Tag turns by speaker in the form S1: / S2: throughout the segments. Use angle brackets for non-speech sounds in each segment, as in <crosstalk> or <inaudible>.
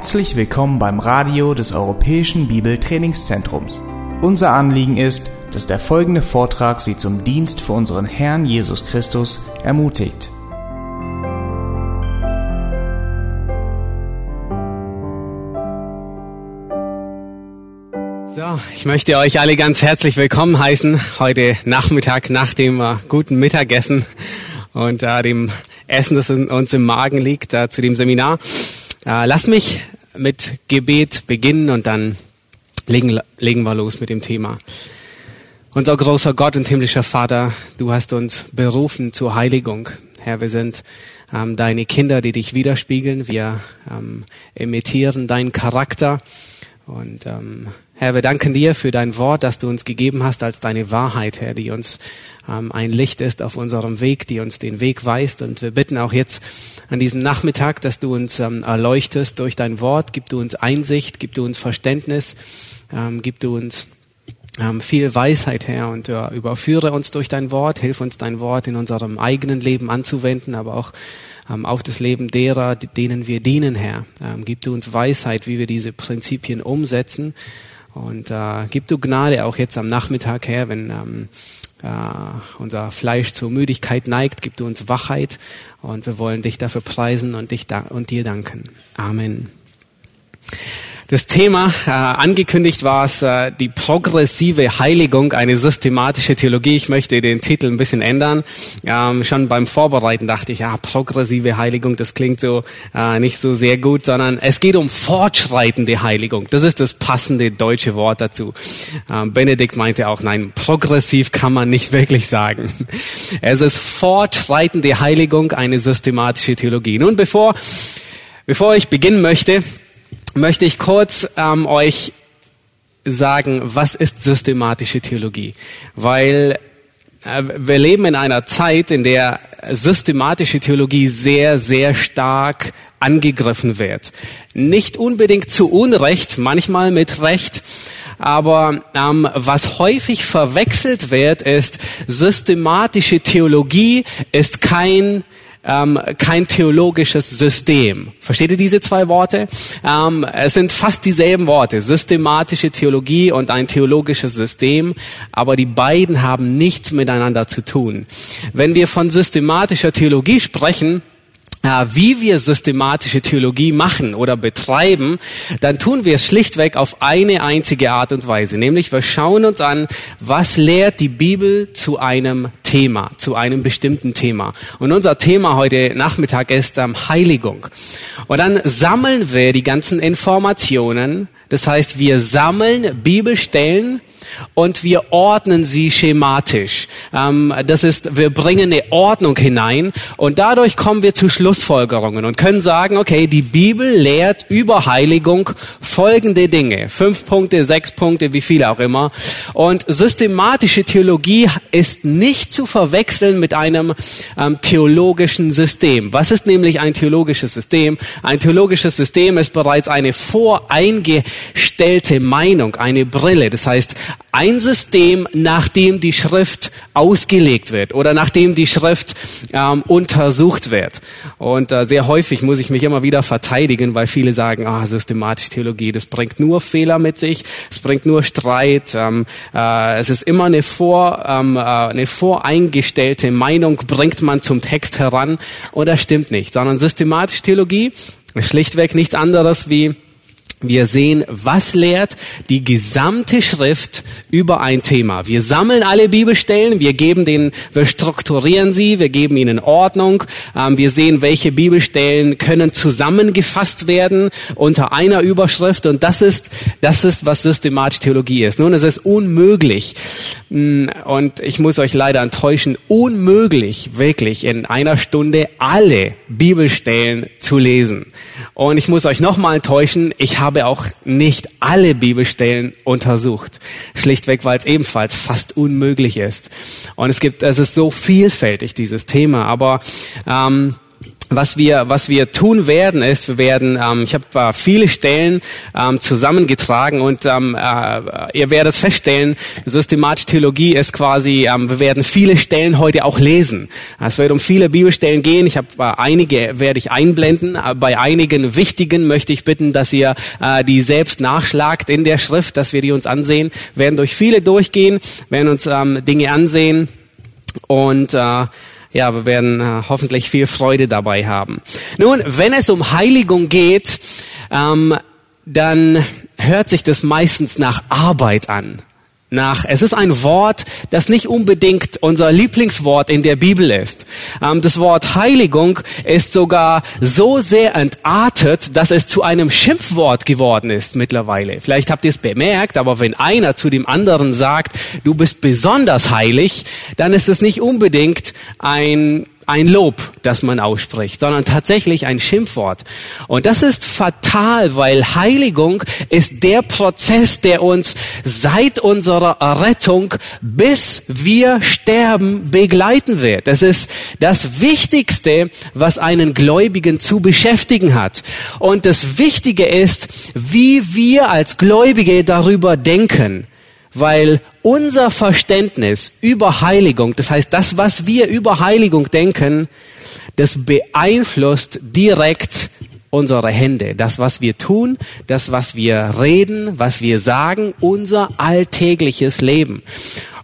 S1: Herzlich willkommen beim Radio des Europäischen Bibeltrainingszentrums. Unser Anliegen ist, dass der folgende Vortrag Sie zum Dienst für unseren Herrn Jesus Christus ermutigt.
S2: So, ich möchte euch alle ganz herzlich willkommen heißen heute Nachmittag nach dem äh, guten Mittagessen und äh, dem Essen, das uns im Magen liegt, äh, zu dem Seminar. Äh, lass mich mit Gebet beginnen und dann legen, legen wir los mit dem Thema. Unser großer Gott und himmlischer Vater, du hast uns berufen zur Heiligung. Herr, wir sind ähm, deine Kinder, die dich widerspiegeln. Wir ähm, imitieren deinen Charakter. Und ähm, Herr, wir danken dir für dein Wort, das du uns gegeben hast als deine Wahrheit, Herr, die uns ähm, ein Licht ist auf unserem Weg, die uns den Weg weist. Und wir bitten auch jetzt an diesem Nachmittag, dass du uns ähm, erleuchtest durch dein Wort, gib du uns Einsicht, gib du uns Verständnis, ähm, gib du uns ähm, viel Weisheit, Herr, und äh, überführe uns durch dein Wort, hilf uns dein Wort in unserem eigenen Leben anzuwenden, aber auch ähm, auf das Leben derer, denen wir dienen, Herr. Ähm, gib du uns Weisheit, wie wir diese Prinzipien umsetzen. Und äh, gib du Gnade auch jetzt am Nachmittag, Herr, wenn ähm, äh, unser Fleisch zur Müdigkeit neigt, gib du uns Wachheit und wir wollen dich dafür preisen und, dich da und dir danken. Amen. Das Thema, äh, angekündigt war es, äh, die progressive Heiligung, eine systematische Theologie. Ich möchte den Titel ein bisschen ändern. Ähm, schon beim Vorbereiten dachte ich, ja, progressive Heiligung, das klingt so äh, nicht so sehr gut, sondern es geht um fortschreitende Heiligung. Das ist das passende deutsche Wort dazu. Ähm, Benedikt meinte auch, nein, progressiv kann man nicht <laughs> wirklich sagen. Es ist fortschreitende Heiligung, eine systematische Theologie. Nun, bevor, bevor ich beginnen möchte, möchte ich kurz ähm, euch sagen, was ist systematische Theologie? Weil äh, wir leben in einer Zeit, in der systematische Theologie sehr, sehr stark angegriffen wird. Nicht unbedingt zu Unrecht, manchmal mit Recht, aber ähm, was häufig verwechselt wird, ist, systematische Theologie ist kein ähm, kein theologisches System. Versteht ihr diese zwei Worte? Ähm, es sind fast dieselben Worte, systematische Theologie und ein theologisches System, aber die beiden haben nichts miteinander zu tun. Wenn wir von systematischer Theologie sprechen, wie wir systematische Theologie machen oder betreiben, dann tun wir es schlichtweg auf eine einzige Art und Weise. Nämlich wir schauen uns an, was lehrt die Bibel zu einem Thema, zu einem bestimmten Thema. Und unser Thema heute Nachmittag ist ähm, Heiligung. Und dann sammeln wir die ganzen Informationen. Das heißt, wir sammeln Bibelstellen, und wir ordnen sie schematisch. Ähm, das ist, wir bringen eine Ordnung hinein und dadurch kommen wir zu Schlussfolgerungen und können sagen, okay, die Bibel lehrt über Heiligung folgende Dinge. Fünf Punkte, sechs Punkte, wie viele auch immer. Und systematische Theologie ist nicht zu verwechseln mit einem ähm, theologischen System. Was ist nämlich ein theologisches System? Ein theologisches System ist bereits eine voreingestellte Meinung, eine Brille. Das heißt, ein System, nach dem die Schrift ausgelegt wird oder nachdem die Schrift ähm, untersucht wird. Und äh, sehr häufig muss ich mich immer wieder verteidigen, weil viele sagen, ah, systematische Theologie, das bringt nur Fehler mit sich, es bringt nur Streit, ähm, äh, es ist immer eine, vor, ähm, äh, eine voreingestellte Meinung, bringt man zum Text heran. Und das stimmt nicht, sondern systematische Theologie ist schlichtweg nichts anderes wie wir sehen, was lehrt die gesamte Schrift über ein Thema. Wir sammeln alle Bibelstellen, wir geben denen, wir strukturieren sie, wir geben ihnen Ordnung. Ähm, wir sehen, welche Bibelstellen können zusammengefasst werden unter einer Überschrift. Und das ist, das ist, was systematische Theologie ist. Nun, es ist unmöglich, mm, und ich muss euch leider enttäuschen, unmöglich, wirklich in einer Stunde alle Bibelstellen zu lesen. Und ich muss euch nochmal enttäuschen, ich habe habe auch nicht alle Bibelstellen untersucht. Schlichtweg, weil es ebenfalls fast unmöglich ist. Und es gibt, es ist so vielfältig, dieses Thema. Aber ähm, was wir, was wir tun werden, ist, wir werden, ähm, ich habe äh, viele Stellen ähm, zusammengetragen und ähm, äh, ihr werdet feststellen, systematische Theologie ist quasi, ähm, wir werden viele Stellen heute auch lesen. Es wird um viele Bibelstellen gehen. Ich habe äh, einige werde ich einblenden. Äh, bei einigen wichtigen möchte ich bitten, dass ihr äh, die selbst nachschlagt in der Schrift, dass wir die uns ansehen. Wir werden durch viele durchgehen, werden uns ähm, Dinge ansehen und äh, ja, wir werden äh, hoffentlich viel Freude dabei haben. Nun, wenn es um Heiligung geht, ähm, dann hört sich das meistens nach Arbeit an nach. Es ist ein Wort, das nicht unbedingt unser Lieblingswort in der Bibel ist. Ähm, das Wort Heiligung ist sogar so sehr entartet, dass es zu einem Schimpfwort geworden ist mittlerweile. Vielleicht habt ihr es bemerkt, aber wenn einer zu dem anderen sagt, du bist besonders heilig, dann ist es nicht unbedingt ein ein Lob, das man ausspricht, sondern tatsächlich ein Schimpfwort. Und das ist fatal, weil Heiligung ist der Prozess, der uns seit unserer Rettung bis wir sterben begleiten wird. Das ist das Wichtigste, was einen Gläubigen zu beschäftigen hat. Und das Wichtige ist, wie wir als Gläubige darüber denken weil unser Verständnis über Heiligung, das heißt das, was wir über Heiligung denken, das beeinflusst direkt unsere Hände, das, was wir tun, das, was wir reden, was wir sagen, unser alltägliches Leben.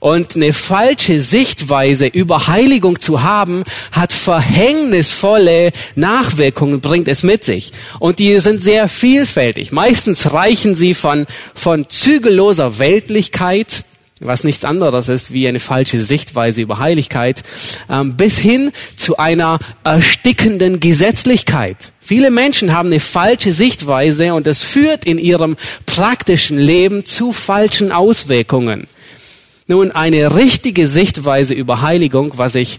S2: Und eine falsche Sichtweise über Heiligung zu haben, hat verhängnisvolle Nachwirkungen, bringt es mit sich. Und die sind sehr vielfältig. Meistens reichen sie von, von zügelloser Weltlichkeit, was nichts anderes ist wie eine falsche Sichtweise über Heiligkeit, ähm, bis hin zu einer erstickenden Gesetzlichkeit. Viele Menschen haben eine falsche Sichtweise und es führt in ihrem praktischen Leben zu falschen Auswirkungen. Nun, eine richtige Sichtweise über Heiligung, was ich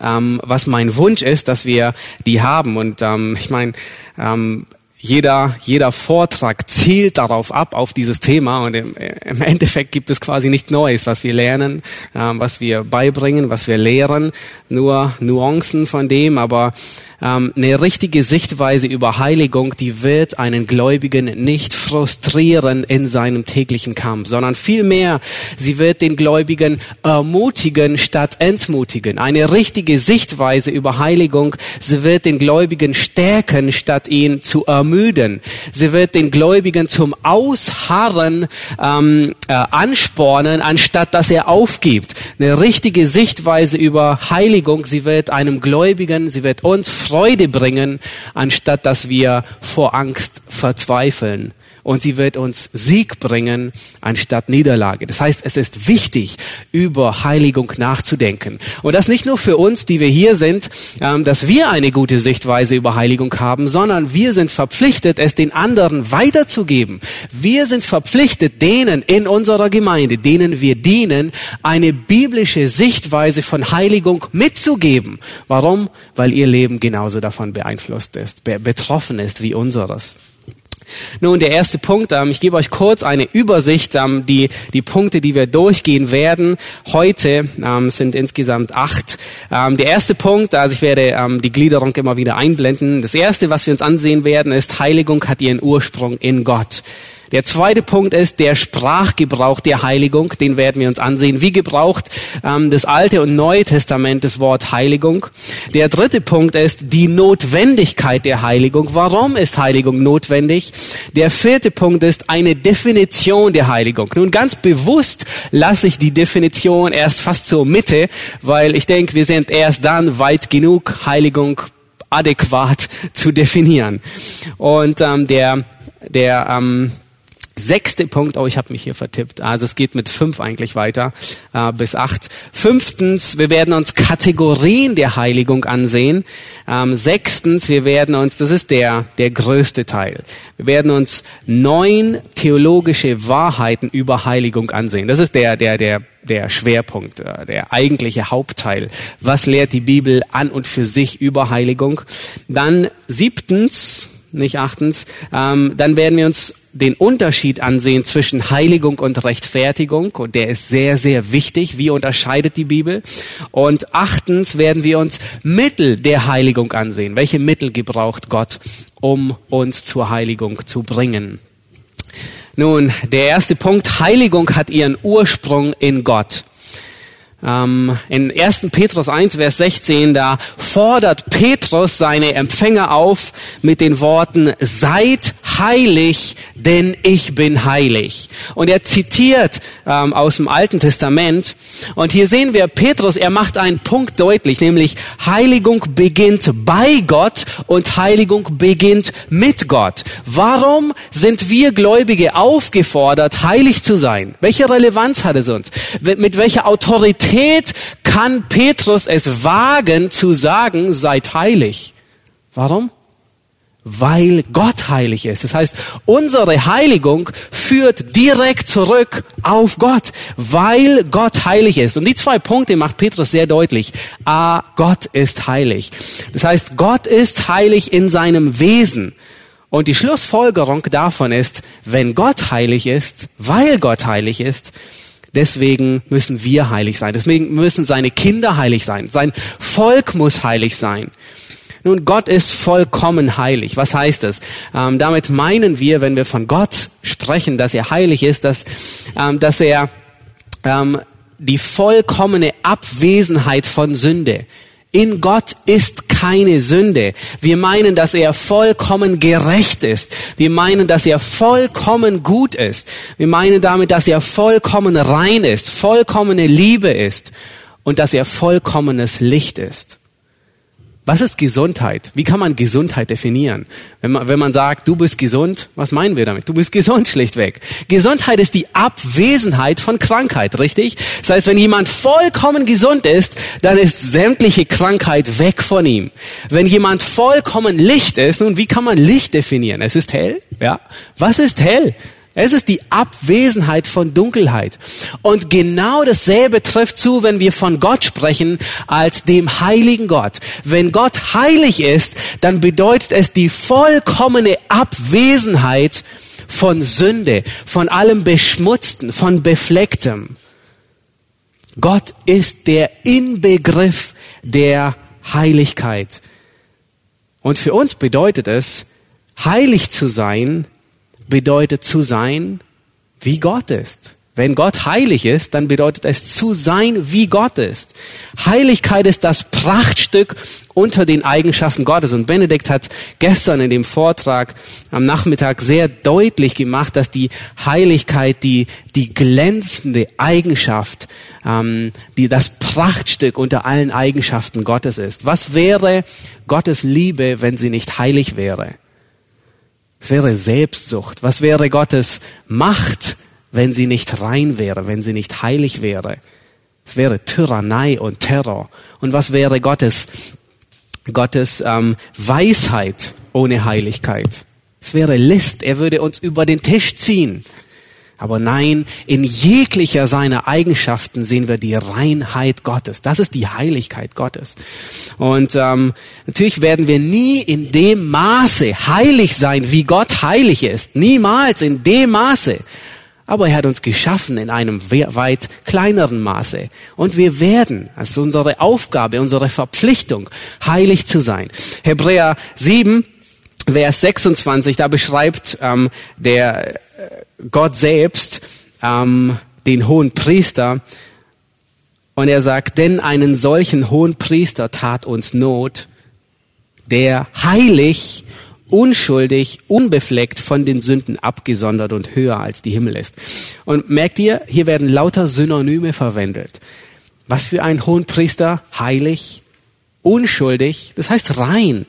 S2: ähm, was mein Wunsch ist, dass wir die haben. Und ähm, ich meine, ähm, jeder, jeder Vortrag zielt darauf ab, auf dieses Thema. Und im, im Endeffekt gibt es quasi nichts Neues, was wir lernen, ähm, was wir beibringen, was wir lehren. Nur Nuancen von dem. Aber ähm, eine richtige Sichtweise über Heiligung, die wird einen Gläubigen nicht frustrieren in seinem täglichen Kampf, sondern vielmehr, sie wird den Gläubigen ermutigen statt entmutigen. Eine richtige Sichtweise über Heiligung, sie wird den Gläubigen stärken statt ihn zu ermüden. Sie wird den Gläubigen zum Ausharren ähm, äh, anspornen, anstatt dass er aufgibt. Eine richtige Sichtweise über Heiligung, sie wird einem Gläubigen, sie wird uns Freude bringen, anstatt dass wir vor Angst verzweifeln und sie wird uns Sieg bringen anstatt Niederlage. Das heißt, es ist wichtig, über Heiligung nachzudenken. Und das nicht nur für uns, die wir hier sind, ähm, dass wir eine gute Sichtweise über Heiligung haben, sondern wir sind verpflichtet, es den anderen weiterzugeben. Wir sind verpflichtet, denen in unserer Gemeinde, denen wir dienen, eine biblische Sichtweise von Heiligung mitzugeben. Warum? Weil ihr Leben genauso davon beeinflusst ist, betroffen ist wie unseres. Nun, der erste Punkt, ähm, ich gebe euch kurz eine Übersicht, ähm, die, die Punkte, die wir durchgehen werden. Heute ähm, sind insgesamt acht. Der erste Punkt, also ich werde die Gliederung immer wieder einblenden. Das erste, was wir uns ansehen werden, ist, Heiligung hat ihren Ursprung in Gott. Der zweite Punkt ist der Sprachgebrauch der Heiligung. Den werden wir uns ansehen. Wie gebraucht ähm, das Alte und Neue Testament das Wort Heiligung? Der dritte Punkt ist die Notwendigkeit der Heiligung. Warum ist Heiligung notwendig? Der vierte Punkt ist eine Definition der Heiligung. Nun ganz bewusst lasse ich die Definition erst fast zur Mitte, weil ich denke, wir sind erst dann weit genug, Heiligung adäquat zu definieren. Und ähm, der der ähm, Sechste Punkt, oh, ich habe mich hier vertippt. Also es geht mit fünf eigentlich weiter äh, bis acht. Fünftens, wir werden uns Kategorien der Heiligung ansehen. Ähm, sechstens, wir werden uns, das ist der der größte Teil, wir werden uns neun theologische Wahrheiten über Heiligung ansehen. Das ist der der der der Schwerpunkt, äh, der eigentliche Hauptteil. Was lehrt die Bibel an und für sich über Heiligung? Dann siebtens nicht achtens, ähm, dann werden wir uns den Unterschied ansehen zwischen Heiligung und Rechtfertigung und der ist sehr, sehr wichtig. Wie unterscheidet die Bibel? Und achtens werden wir uns Mittel der Heiligung ansehen. Welche Mittel gebraucht Gott, um uns zur Heiligung zu bringen? Nun, der erste Punkt, Heiligung hat ihren Ursprung in Gott. Ähm, in 1. Petrus 1, Vers 16, da fordert Petrus seine Empfänger auf mit den Worten, seid heilig, denn ich bin heilig. Und er zitiert ähm, aus dem Alten Testament. Und hier sehen wir Petrus, er macht einen Punkt deutlich, nämlich Heiligung beginnt bei Gott und Heiligung beginnt mit Gott. Warum sind wir Gläubige aufgefordert, heilig zu sein? Welche Relevanz hat es uns? Mit welcher Autorität Autorität kann Petrus es wagen zu sagen, seid heilig. Warum? Weil Gott heilig ist. Das heißt, unsere Heiligung führt direkt zurück auf Gott, weil Gott heilig ist. Und die zwei Punkte macht Petrus sehr deutlich. A, Gott ist heilig. Das heißt, Gott ist heilig in seinem Wesen. Und die Schlussfolgerung davon ist, wenn Gott heilig ist, weil Gott heilig ist, Deswegen müssen wir heilig sein. Deswegen müssen seine Kinder heilig sein. Sein Volk muss heilig sein. Nun, Gott ist vollkommen heilig. Was heißt das? Ähm, damit meinen wir, wenn wir von Gott sprechen, dass er heilig ist, dass, ähm, dass er ähm, die vollkommene Abwesenheit von Sünde, in Gott ist keine Sünde. Wir meinen, dass er vollkommen gerecht ist. Wir meinen, dass er vollkommen gut ist. Wir meinen damit, dass er vollkommen rein ist, vollkommene Liebe ist und dass er vollkommenes Licht ist. Was ist Gesundheit? Wie kann man Gesundheit definieren? Wenn man, wenn man sagt, du bist gesund, was meinen wir damit? Du bist gesund schlichtweg. Gesundheit ist die Abwesenheit von Krankheit, richtig? Das heißt, wenn jemand vollkommen gesund ist, dann ist sämtliche Krankheit weg von ihm. Wenn jemand vollkommen Licht ist, nun, wie kann man Licht definieren? Es ist hell, ja? Was ist hell? Es ist die Abwesenheit von Dunkelheit. Und genau dasselbe trifft zu, wenn wir von Gott sprechen als dem heiligen Gott. Wenn Gott heilig ist, dann bedeutet es die vollkommene Abwesenheit von Sünde, von allem Beschmutzten, von Beflecktem. Gott ist der Inbegriff der Heiligkeit. Und für uns bedeutet es, heilig zu sein, bedeutet zu sein, wie Gott ist. Wenn Gott heilig ist, dann bedeutet es zu sein, wie Gott ist. Heiligkeit ist das Prachtstück unter den Eigenschaften Gottes. Und Benedikt hat gestern in dem Vortrag am Nachmittag sehr deutlich gemacht, dass die Heiligkeit die, die glänzende Eigenschaft, ähm, die das Prachtstück unter allen Eigenschaften Gottes ist. Was wäre Gottes Liebe, wenn sie nicht heilig wäre? Was wäre Selbstsucht? Was wäre Gottes Macht, wenn sie nicht rein wäre, wenn sie nicht heilig wäre? Es wäre Tyrannei und Terror. Und was wäre Gottes, Gottes ähm, Weisheit ohne Heiligkeit? Es wäre List. Er würde uns über den Tisch ziehen. Aber nein, in jeglicher seiner Eigenschaften sehen wir die Reinheit Gottes. Das ist die Heiligkeit Gottes. Und ähm, natürlich werden wir nie in dem Maße heilig sein, wie Gott heilig ist. Niemals in dem Maße. Aber er hat uns geschaffen in einem weit kleineren Maße. Und wir werden, das ist unsere Aufgabe, unsere Verpflichtung, heilig zu sein. Hebräer 7, Vers 26, da beschreibt ähm, der Gott selbst ähm, den hohen Priester und er sagt, denn einen solchen hohen Priester tat uns Not, der heilig, unschuldig, unbefleckt von den Sünden abgesondert und höher als die Himmel ist. Und merkt ihr, hier werden lauter Synonyme verwendet. Was für ein hohen Priester? Heilig, unschuldig, das heißt rein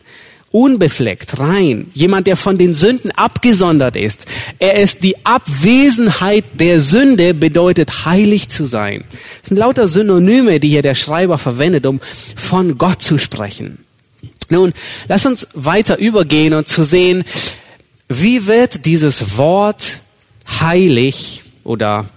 S2: unbefleckt, rein, jemand, der von den Sünden abgesondert ist. Er ist die Abwesenheit der Sünde, bedeutet heilig zu sein. Das sind lauter Synonyme, die hier der Schreiber verwendet, um von Gott zu sprechen. Nun, lass uns weiter übergehen und zu sehen, wie wird dieses Wort heilig oder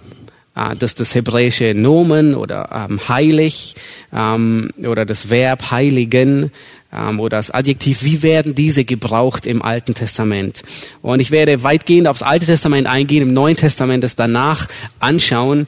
S2: äh, das, das hebräische Nomen oder ähm, heilig ähm, oder das Verb heiligen ähm, oder das Adjektiv, wie werden diese gebraucht im Alten Testament? Und ich werde weitgehend aufs Alte Testament eingehen, im Neuen Testament es danach anschauen.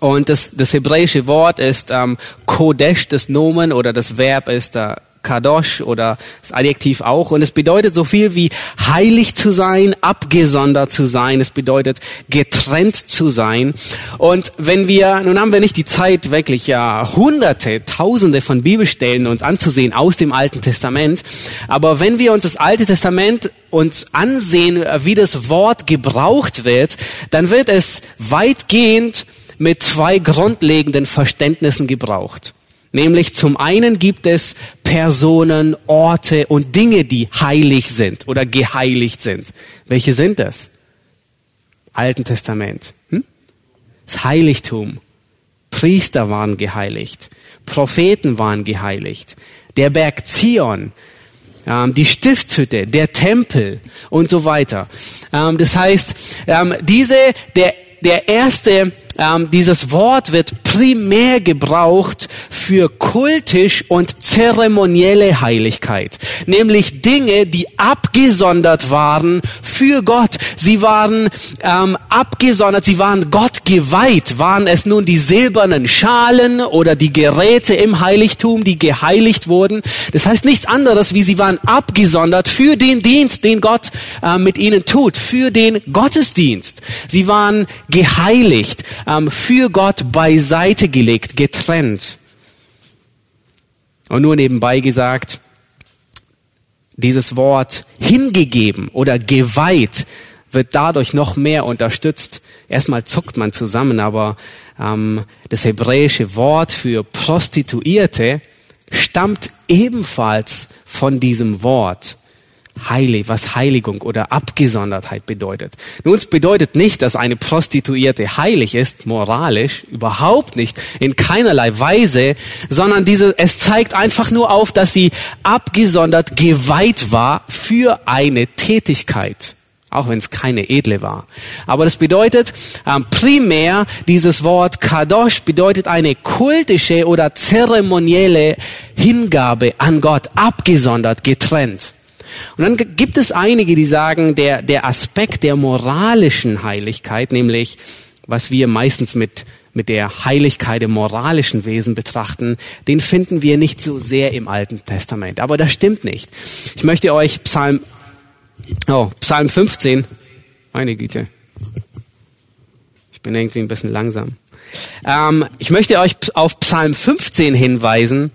S2: Und das, das hebräische Wort ist ähm, Kodesh, das Nomen oder das Verb ist äh, Kadosh oder das Adjektiv auch. Und es bedeutet so viel wie heilig zu sein, abgesondert zu sein. Es bedeutet getrennt zu sein. Und wenn wir, nun haben wir nicht die Zeit, wirklich ja hunderte, tausende von Bibelstellen uns anzusehen aus dem Alten Testament. Aber wenn wir uns das Alte Testament uns ansehen, wie das Wort gebraucht wird, dann wird es weitgehend mit zwei grundlegenden Verständnissen gebraucht. Nämlich zum einen gibt es Personen, Orte und Dinge, die heilig sind oder geheiligt sind. Welche sind das? Alten Testament. Hm? Das Heiligtum. Priester waren geheiligt. Propheten waren geheiligt. Der Berg Zion. Ähm, die Stiftshütte, der Tempel und so weiter. Ähm, das heißt, ähm, diese, der, der erste ähm, dieses Wort wird primär gebraucht für kultisch und zeremonielle Heiligkeit, nämlich Dinge, die abgesondert waren für Gott. Sie waren ähm, abgesondert, sie waren Gott geweiht. Waren es nun die silbernen Schalen oder die Geräte im Heiligtum, die geheiligt wurden? Das heißt nichts anderes, wie sie waren abgesondert für den Dienst, den Gott äh, mit ihnen tut, für den Gottesdienst. Sie waren geheiligt ähm, für Gott beiseite gelegt, getrennt. Und nur nebenbei gesagt, dieses Wort hingegeben oder geweiht wird dadurch noch mehr unterstützt. Erstmal zuckt man zusammen, aber ähm, das hebräische Wort für Prostituierte stammt ebenfalls von diesem Wort heilig, was Heiligung oder Abgesondertheit bedeutet. Nun, es bedeutet nicht, dass eine Prostituierte heilig ist, moralisch, überhaupt nicht, in keinerlei Weise, sondern diese, es zeigt einfach nur auf, dass sie abgesondert geweiht war für eine Tätigkeit. Auch wenn es keine edle war. Aber das bedeutet, ähm, primär dieses Wort Kadosh bedeutet eine kultische oder zeremonielle Hingabe an Gott, abgesondert, getrennt. Und dann gibt es einige, die sagen, der, der Aspekt der moralischen Heiligkeit, nämlich was wir meistens mit, mit der Heiligkeit im moralischen Wesen betrachten, den finden wir nicht so sehr im Alten Testament. Aber das stimmt nicht. Ich möchte euch Psalm, oh, Psalm 15, meine Güte. Ich bin irgendwie ein bisschen langsam. Ähm, ich möchte euch auf Psalm 15 hinweisen,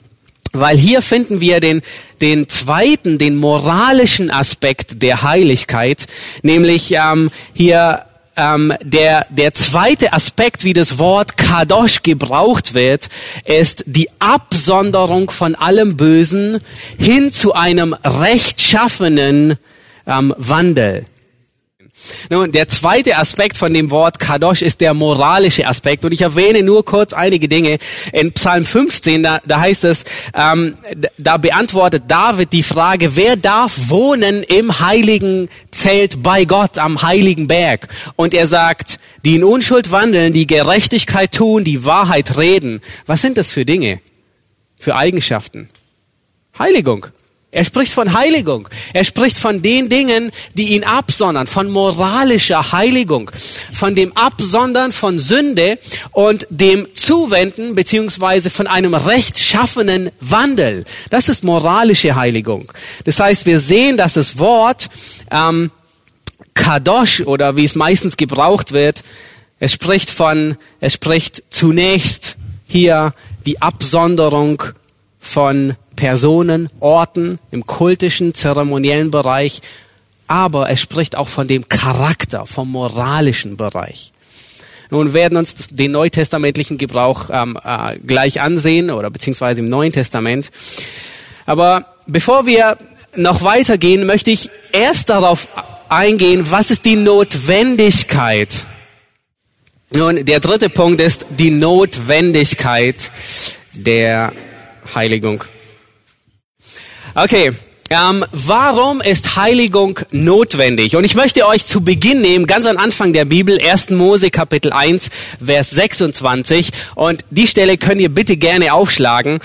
S2: weil hier finden wir den, den zweiten, den moralischen Aspekt der Heiligkeit, nämlich ähm, hier ähm, der, der zweite Aspekt, wie das Wort Kadosh gebraucht wird, ist die Absonderung von allem Bösen hin zu einem rechtschaffenen ähm, Wandel. Nun, der zweite Aspekt von dem Wort Kadosh ist der moralische Aspekt. Und ich erwähne nur kurz einige Dinge. In Psalm 15, da, da heißt es, ähm, da beantwortet David die Frage, wer darf wohnen im heiligen Zelt bei Gott am heiligen Berg? Und er sagt, die in Unschuld wandeln, die Gerechtigkeit tun, die Wahrheit reden. Was sind das für Dinge? Für Eigenschaften? Heiligung. Er spricht von Heiligung. Er spricht von den Dingen, die ihn absondern, von moralischer Heiligung, von dem Absondern von Sünde und dem Zuwenden beziehungsweise von einem rechtschaffenen Wandel. Das ist moralische Heiligung. Das heißt, wir sehen, dass das Wort ähm, Kadosh oder wie es meistens gebraucht wird, es spricht von, es spricht zunächst hier die Absonderung von Personen, Orten im kultischen, zeremoniellen Bereich, aber es spricht auch von dem Charakter, vom moralischen Bereich. Nun werden uns den neutestamentlichen Gebrauch ähm, äh, gleich ansehen oder beziehungsweise im Neuen Testament. Aber bevor wir noch weitergehen, möchte ich erst darauf eingehen, was ist die Notwendigkeit? Nun, der dritte Punkt ist die Notwendigkeit der Heiligung. Okay, Ähm, warum ist Heiligung notwendig? Und ich möchte euch zu Beginn nehmen, ganz am Anfang der Bibel, 1. Mose Kapitel 1, Vers 26. Und die Stelle könnt ihr bitte gerne aufschlagen.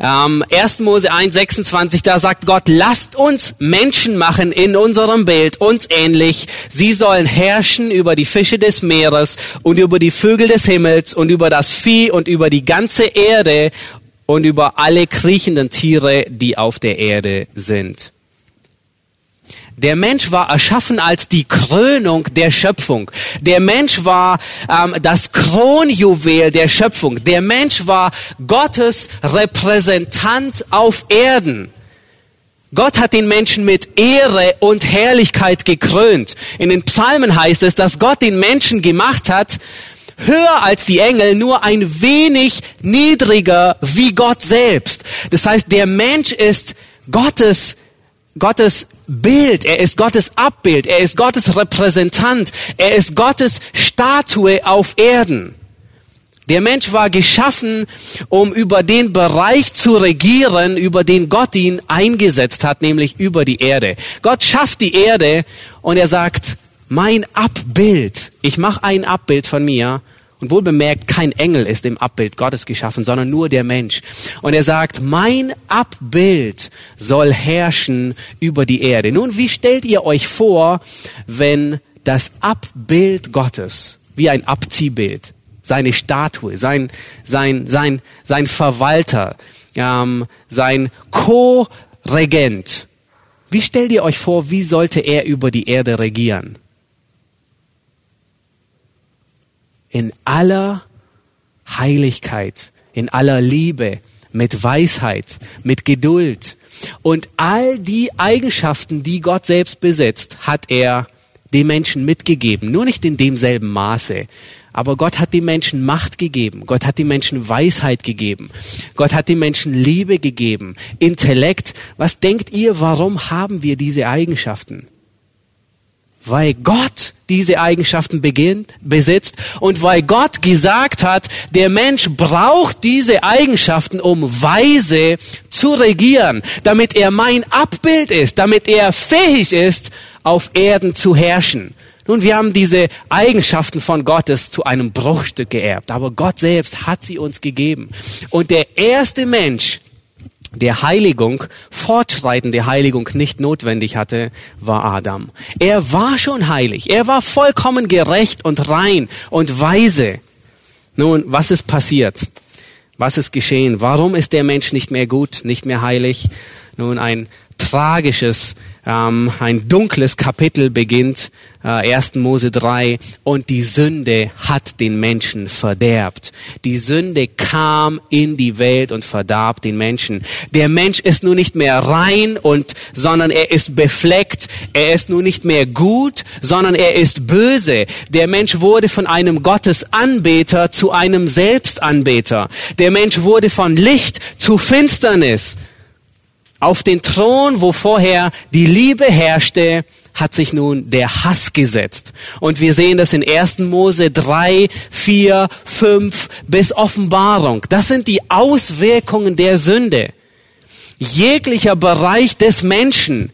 S2: Ähm, 1. Mose 1, 26, da sagt Gott, lasst uns Menschen machen in unserem Bild, uns ähnlich. Sie sollen herrschen über die Fische des Meeres und über die Vögel des Himmels und über das Vieh und über die ganze Erde und über alle kriechenden Tiere, die auf der Erde sind. Der Mensch war erschaffen als die Krönung der Schöpfung. Der Mensch war ähm, das Kronjuwel der Schöpfung. Der Mensch war Gottes Repräsentant auf Erden. Gott hat den Menschen mit Ehre und Herrlichkeit gekrönt. In den Psalmen heißt es, dass Gott den Menschen gemacht hat, höher als die Engel, nur ein wenig niedriger wie Gott selbst. Das heißt, der Mensch ist Gottes Gottes Bild, er ist Gottes Abbild, er ist Gottes Repräsentant, er ist Gottes Statue auf Erden. Der Mensch war geschaffen, um über den Bereich zu regieren, über den Gott ihn eingesetzt hat, nämlich über die Erde. Gott schafft die Erde und er sagt, mein Abbild, ich mache ein Abbild von mir und wohl bemerkt, kein Engel ist im Abbild Gottes geschaffen, sondern nur der Mensch. Und er sagt, mein Abbild soll herrschen über die Erde. Nun, wie stellt ihr euch vor, wenn das Abbild Gottes, wie ein Abziehbild, seine Statue, sein, sein, sein, sein Verwalter, ähm, sein Co-Regent, wie stellt ihr euch vor, wie sollte er über die Erde regieren? In aller Heiligkeit, in aller Liebe, mit Weisheit, mit Geduld. Und all die Eigenschaften, die Gott selbst besitzt, hat er den Menschen mitgegeben. Nur nicht in demselben Maße. Aber Gott hat den Menschen Macht gegeben. Gott hat den Menschen Weisheit gegeben. Gott hat den Menschen Liebe gegeben. Intellekt. Was denkt ihr, warum haben wir diese Eigenschaften? Weil Gott diese Eigenschaften beginnt, besitzt und weil Gott gesagt hat, der Mensch braucht diese Eigenschaften, um weise zu regieren, damit er mein Abbild ist, damit er fähig ist, auf Erden zu herrschen. Nun, wir haben diese Eigenschaften von Gottes zu einem Bruchstück geerbt, aber Gott selbst hat sie uns gegeben. Und der erste Mensch, der Heiligung, fortschreitende Heiligung nicht notwendig hatte, war Adam. Er war schon heilig. Er war vollkommen gerecht und rein und weise. Nun, was ist passiert? Was ist geschehen? Warum ist der Mensch nicht mehr gut, nicht mehr heilig? Nun, ein tragisches ähm, ein dunkles Kapitel beginnt, äh, 1. Mose 3, und die Sünde hat den Menschen verderbt. Die Sünde kam in die Welt und verdarb den Menschen. Der Mensch ist nun nicht mehr rein und, sondern er ist befleckt. Er ist nun nicht mehr gut, sondern er ist böse. Der Mensch wurde von einem Gottesanbeter zu einem Selbstanbeter. Der Mensch wurde von Licht zu Finsternis. Auf den Thron, wo vorher die Liebe herrschte, hat sich nun der Hass gesetzt. Und wir sehen das in 1. Mose 3, 4, 5 bis Offenbarung. Das sind die Auswirkungen der Sünde. Jeglicher Bereich des Menschen,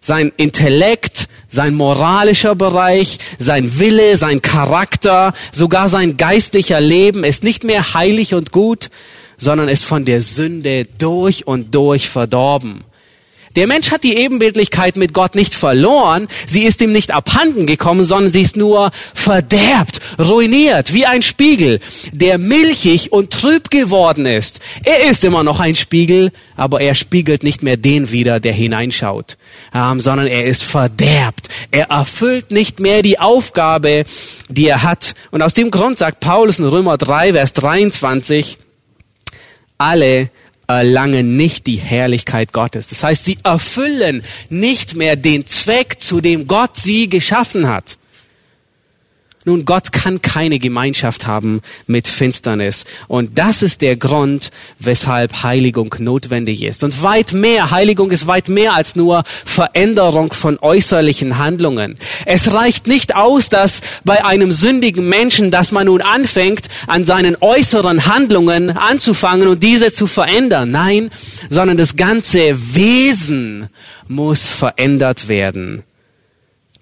S2: sein Intellekt, sein moralischer Bereich, sein Wille, sein Charakter, sogar sein geistlicher Leben ist nicht mehr heilig und gut, sondern ist von der Sünde durch und durch verdorben. Der Mensch hat die Ebenbildlichkeit mit Gott nicht verloren, sie ist ihm nicht abhanden gekommen, sondern sie ist nur verderbt, ruiniert, wie ein Spiegel, der milchig und trüb geworden ist. Er ist immer noch ein Spiegel, aber er spiegelt nicht mehr den wider, der hineinschaut, ähm, sondern er ist verderbt. Er erfüllt nicht mehr die Aufgabe, die er hat. Und aus dem Grund sagt Paulus in Römer 3, Vers 23, alle erlangen nicht die Herrlichkeit Gottes. Das heißt, sie erfüllen nicht mehr den Zweck, zu dem Gott sie geschaffen hat. Nun, Gott kann keine Gemeinschaft haben mit Finsternis. Und das ist der Grund, weshalb Heiligung notwendig ist. Und weit mehr, Heiligung ist weit mehr als nur Veränderung von äußerlichen Handlungen. Es reicht nicht aus, dass bei einem sündigen Menschen, dass man nun anfängt, an seinen äußeren Handlungen anzufangen und diese zu verändern. Nein, sondern das ganze Wesen muss verändert werden.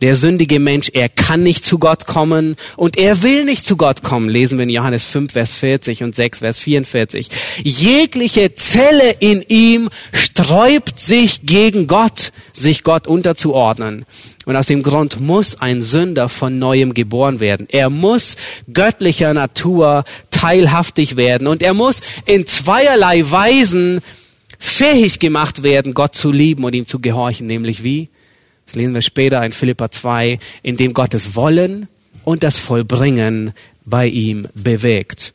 S2: Der sündige Mensch, er kann nicht zu Gott kommen und er will nicht zu Gott kommen. Lesen wir in Johannes 5, Vers 40 und 6, Vers 44. Jegliche Zelle in ihm sträubt sich gegen Gott, sich Gott unterzuordnen. Und aus dem Grund muss ein Sünder von neuem geboren werden. Er muss göttlicher Natur teilhaftig werden und er muss in zweierlei Weisen fähig gemacht werden, Gott zu lieben und ihm zu gehorchen, nämlich wie? Das lesen wir später in Philippa 2, in dem Gottes Wollen und das Vollbringen bei ihm bewegt.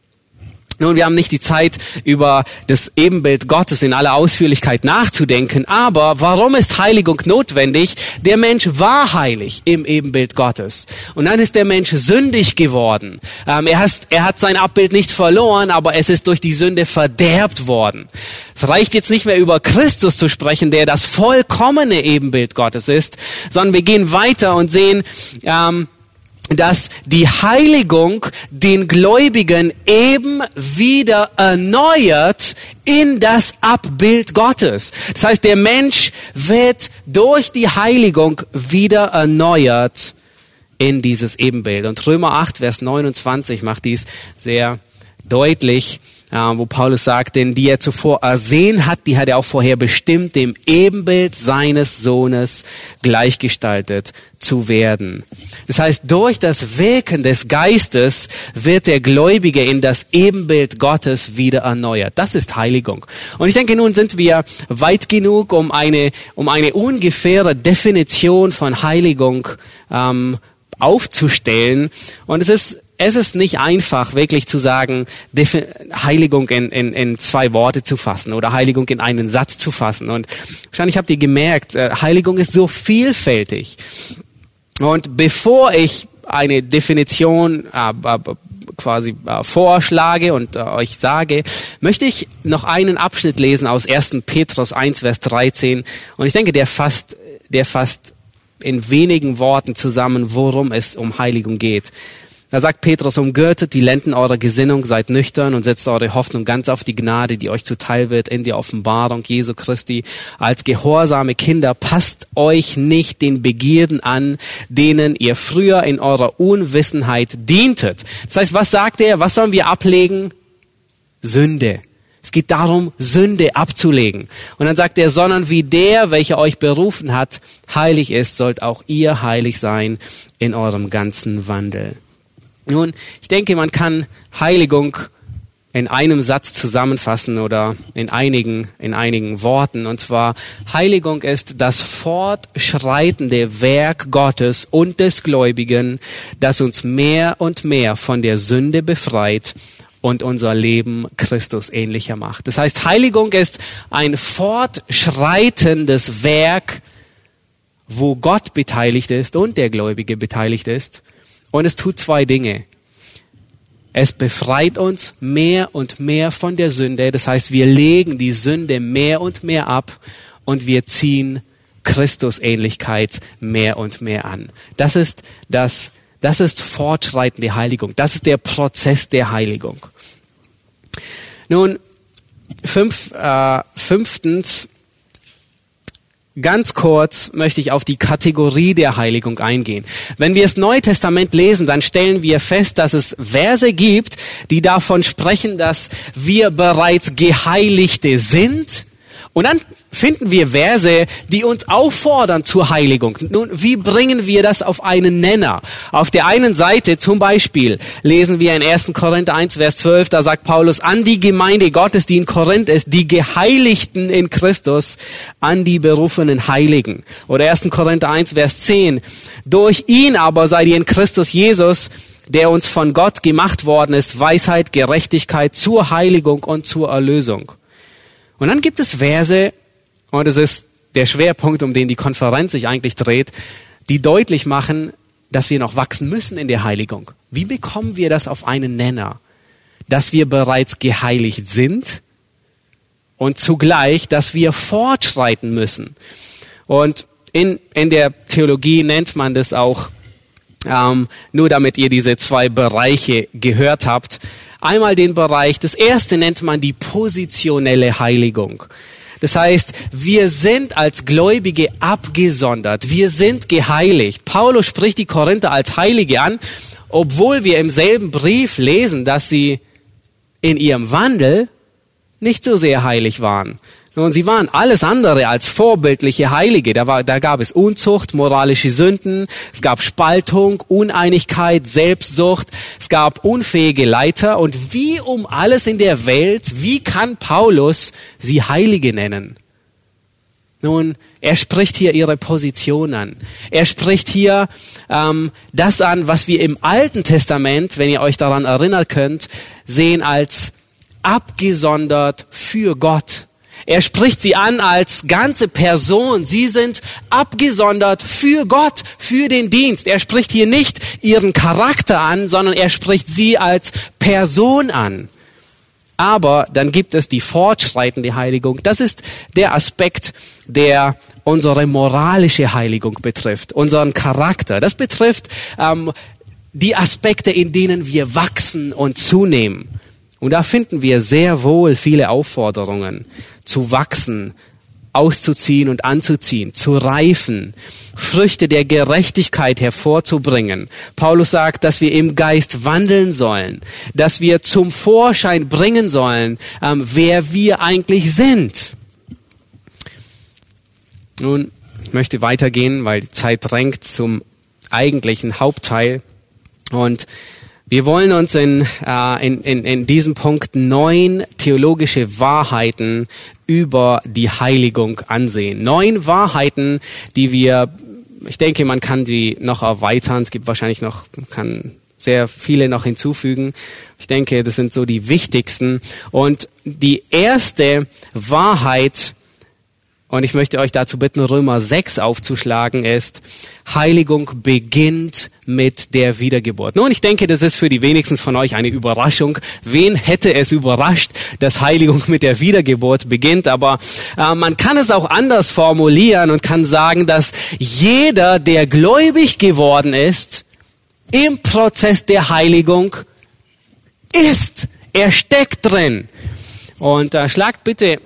S2: Nun, wir haben nicht die Zeit, über das Ebenbild Gottes in aller Ausführlichkeit nachzudenken, aber warum ist Heiligung notwendig? Der Mensch war heilig im Ebenbild Gottes. Und dann ist der Mensch sündig geworden. Ähm, er, hat, er hat sein Abbild nicht verloren, aber es ist durch die Sünde verderbt worden. Es reicht jetzt nicht mehr über Christus zu sprechen, der das vollkommene Ebenbild Gottes ist, sondern wir gehen weiter und sehen, ähm, dass die Heiligung den Gläubigen eben wieder erneuert in das Abbild Gottes. Das heißt, der Mensch wird durch die Heiligung wieder erneuert in dieses Ebenbild. Und Römer 8, Vers 29 macht dies sehr deutlich wo Paulus sagt, denn die er zuvor ersehen hat, die hat er auch vorher bestimmt, dem Ebenbild seines Sohnes gleichgestaltet zu werden. Das heißt, durch das Wirken des Geistes wird der Gläubige in das Ebenbild Gottes wieder erneuert. Das ist Heiligung. Und ich denke, nun sind wir weit genug, um eine, um eine ungefähre Definition von Heiligung ähm, aufzustellen. Und es ist es ist nicht einfach, wirklich zu sagen, Heiligung in, in, in zwei Worte zu fassen oder Heiligung in einen Satz zu fassen. Und wahrscheinlich habt ihr gemerkt, äh, Heiligung ist so vielfältig. Und bevor ich eine Definition äh, quasi äh, vorschlage und äh, euch sage, möchte ich noch einen Abschnitt lesen aus 1. Petrus 1, Vers 13. Und ich denke, der fasst, der fasst in wenigen Worten zusammen, worum es um Heiligung geht. Da sagt Petrus, umgürtet die Lenden eurer Gesinnung, seid nüchtern und setzt eure Hoffnung ganz auf die Gnade, die euch zuteil wird in der Offenbarung Jesu Christi. Als gehorsame Kinder passt euch nicht den Begierden an, denen ihr früher in eurer Unwissenheit dientet. Das heißt, was sagt er? Was sollen wir ablegen? Sünde. Es geht darum, Sünde abzulegen. Und dann sagt er, sondern wie der, welcher euch berufen hat, heilig ist, sollt auch ihr heilig sein in eurem ganzen Wandel. Nun, ich denke, man kann Heiligung in einem Satz zusammenfassen oder in einigen, in einigen Worten. Und zwar, Heiligung ist das fortschreitende Werk Gottes und des Gläubigen, das uns mehr und mehr von der Sünde befreit und unser Leben Christus ähnlicher macht. Das heißt, Heiligung ist ein fortschreitendes Werk, wo Gott beteiligt ist und der Gläubige beteiligt ist. Und es tut zwei Dinge. Es befreit uns mehr und mehr von der Sünde. Das heißt, wir legen die Sünde mehr und mehr ab und wir ziehen Christusähnlichkeit mehr und mehr an. Das ist das, das ist fortschreitende Heiligung. Das ist der Prozess der Heiligung. Nun, fünf, äh, fünftens, Ganz kurz möchte ich auf die Kategorie der Heiligung eingehen. Wenn wir das Neue Testament lesen, dann stellen wir fest, dass es Verse gibt, die davon sprechen, dass wir bereits Geheiligte sind. Und dann finden wir Verse, die uns auffordern zur Heiligung. Nun, wie bringen wir das auf einen Nenner? Auf der einen Seite zum Beispiel lesen wir in 1. Korinther 1, Vers 12, da sagt Paulus an die Gemeinde Gottes, die in Korinth ist, die Geheiligten in Christus, an die berufenen Heiligen. Oder 1. Korinther 1, Vers 10, durch ihn aber seid ihr in Christus Jesus, der uns von Gott gemacht worden ist, Weisheit, Gerechtigkeit zur Heiligung und zur Erlösung. Und dann gibt es Verse, und es ist der Schwerpunkt, um den die Konferenz sich eigentlich dreht, die deutlich machen, dass wir noch wachsen müssen in der Heiligung. Wie bekommen wir das auf einen Nenner? Dass wir bereits geheiligt sind und zugleich, dass wir fortschreiten müssen. Und in, in der Theologie nennt man das auch, ähm, nur damit ihr diese zwei Bereiche gehört habt. Einmal den Bereich, das erste nennt man die positionelle Heiligung. Das heißt, wir sind als Gläubige abgesondert. Wir sind geheiligt. Paulus spricht die Korinther als Heilige an, obwohl wir im selben Brief lesen, dass sie in ihrem Wandel nicht so sehr heilig waren. Nun, sie waren alles andere als vorbildliche Heilige. Da, war, da gab es Unzucht, moralische Sünden, es gab Spaltung, Uneinigkeit, Selbstsucht, es gab unfähige Leiter. Und wie um alles in der Welt, wie kann Paulus sie Heilige nennen? Nun, er spricht hier ihre Position an. Er spricht hier ähm, das an, was wir im Alten Testament, wenn ihr euch daran erinnern könnt, sehen als abgesondert für Gott. Er spricht sie an als ganze Person. Sie sind abgesondert für Gott, für den Dienst. Er spricht hier nicht ihren Charakter an, sondern er spricht sie als Person an. Aber dann gibt es die fortschreitende Heiligung. Das ist der Aspekt, der unsere moralische Heiligung betrifft, unseren Charakter. Das betrifft ähm, die Aspekte, in denen wir wachsen und zunehmen. Und da finden wir sehr wohl viele Aufforderungen zu wachsen, auszuziehen und anzuziehen, zu reifen, Früchte der Gerechtigkeit hervorzubringen. Paulus sagt, dass wir im Geist wandeln sollen, dass wir zum Vorschein bringen sollen, ähm, wer wir eigentlich sind. Nun, ich möchte weitergehen, weil die Zeit drängt zum eigentlichen Hauptteil. Und wir wollen uns in, äh, in, in, in diesem Punkt neun theologische Wahrheiten über die Heiligung ansehen. Neun Wahrheiten, die wir, ich denke, man kann die noch erweitern. Es gibt wahrscheinlich noch, man kann sehr viele noch hinzufügen. Ich denke, das sind so die wichtigsten. Und die erste Wahrheit, und ich möchte euch dazu bitten, Römer 6 aufzuschlagen, ist, Heiligung beginnt mit der Wiedergeburt. Nun, ich denke, das ist für die wenigsten von euch eine Überraschung. Wen hätte es überrascht, dass Heiligung mit der Wiedergeburt beginnt? Aber äh, man kann es auch anders formulieren und kann sagen, dass jeder, der gläubig geworden ist, im Prozess der Heiligung ist. Er steckt drin. Und äh, schlagt bitte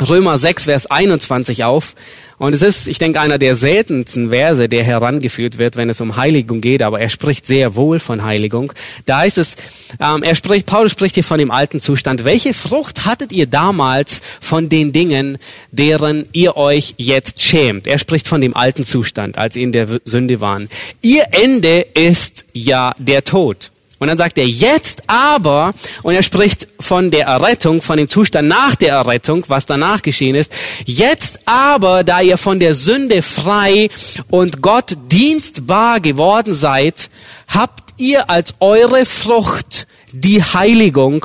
S2: Römer 6, Vers 21 auf. Und es ist, ich denke, einer der seltensten Verse, der herangeführt wird, wenn es um Heiligung geht, aber er spricht sehr wohl von Heiligung. Da heißt es, ähm, er spricht, Paulus spricht hier von dem alten Zustand. Welche Frucht hattet ihr damals von den Dingen, deren ihr euch jetzt schämt? Er spricht von dem alten Zustand, als ihr in der Sünde waren. Ihr Ende ist ja der Tod. Und dann sagt er, jetzt aber, und er spricht von der Errettung, von dem Zustand nach der Errettung, was danach geschehen ist, jetzt aber, da ihr von der Sünde frei und Gott dienstbar geworden seid, habt ihr als eure Frucht die Heiligung,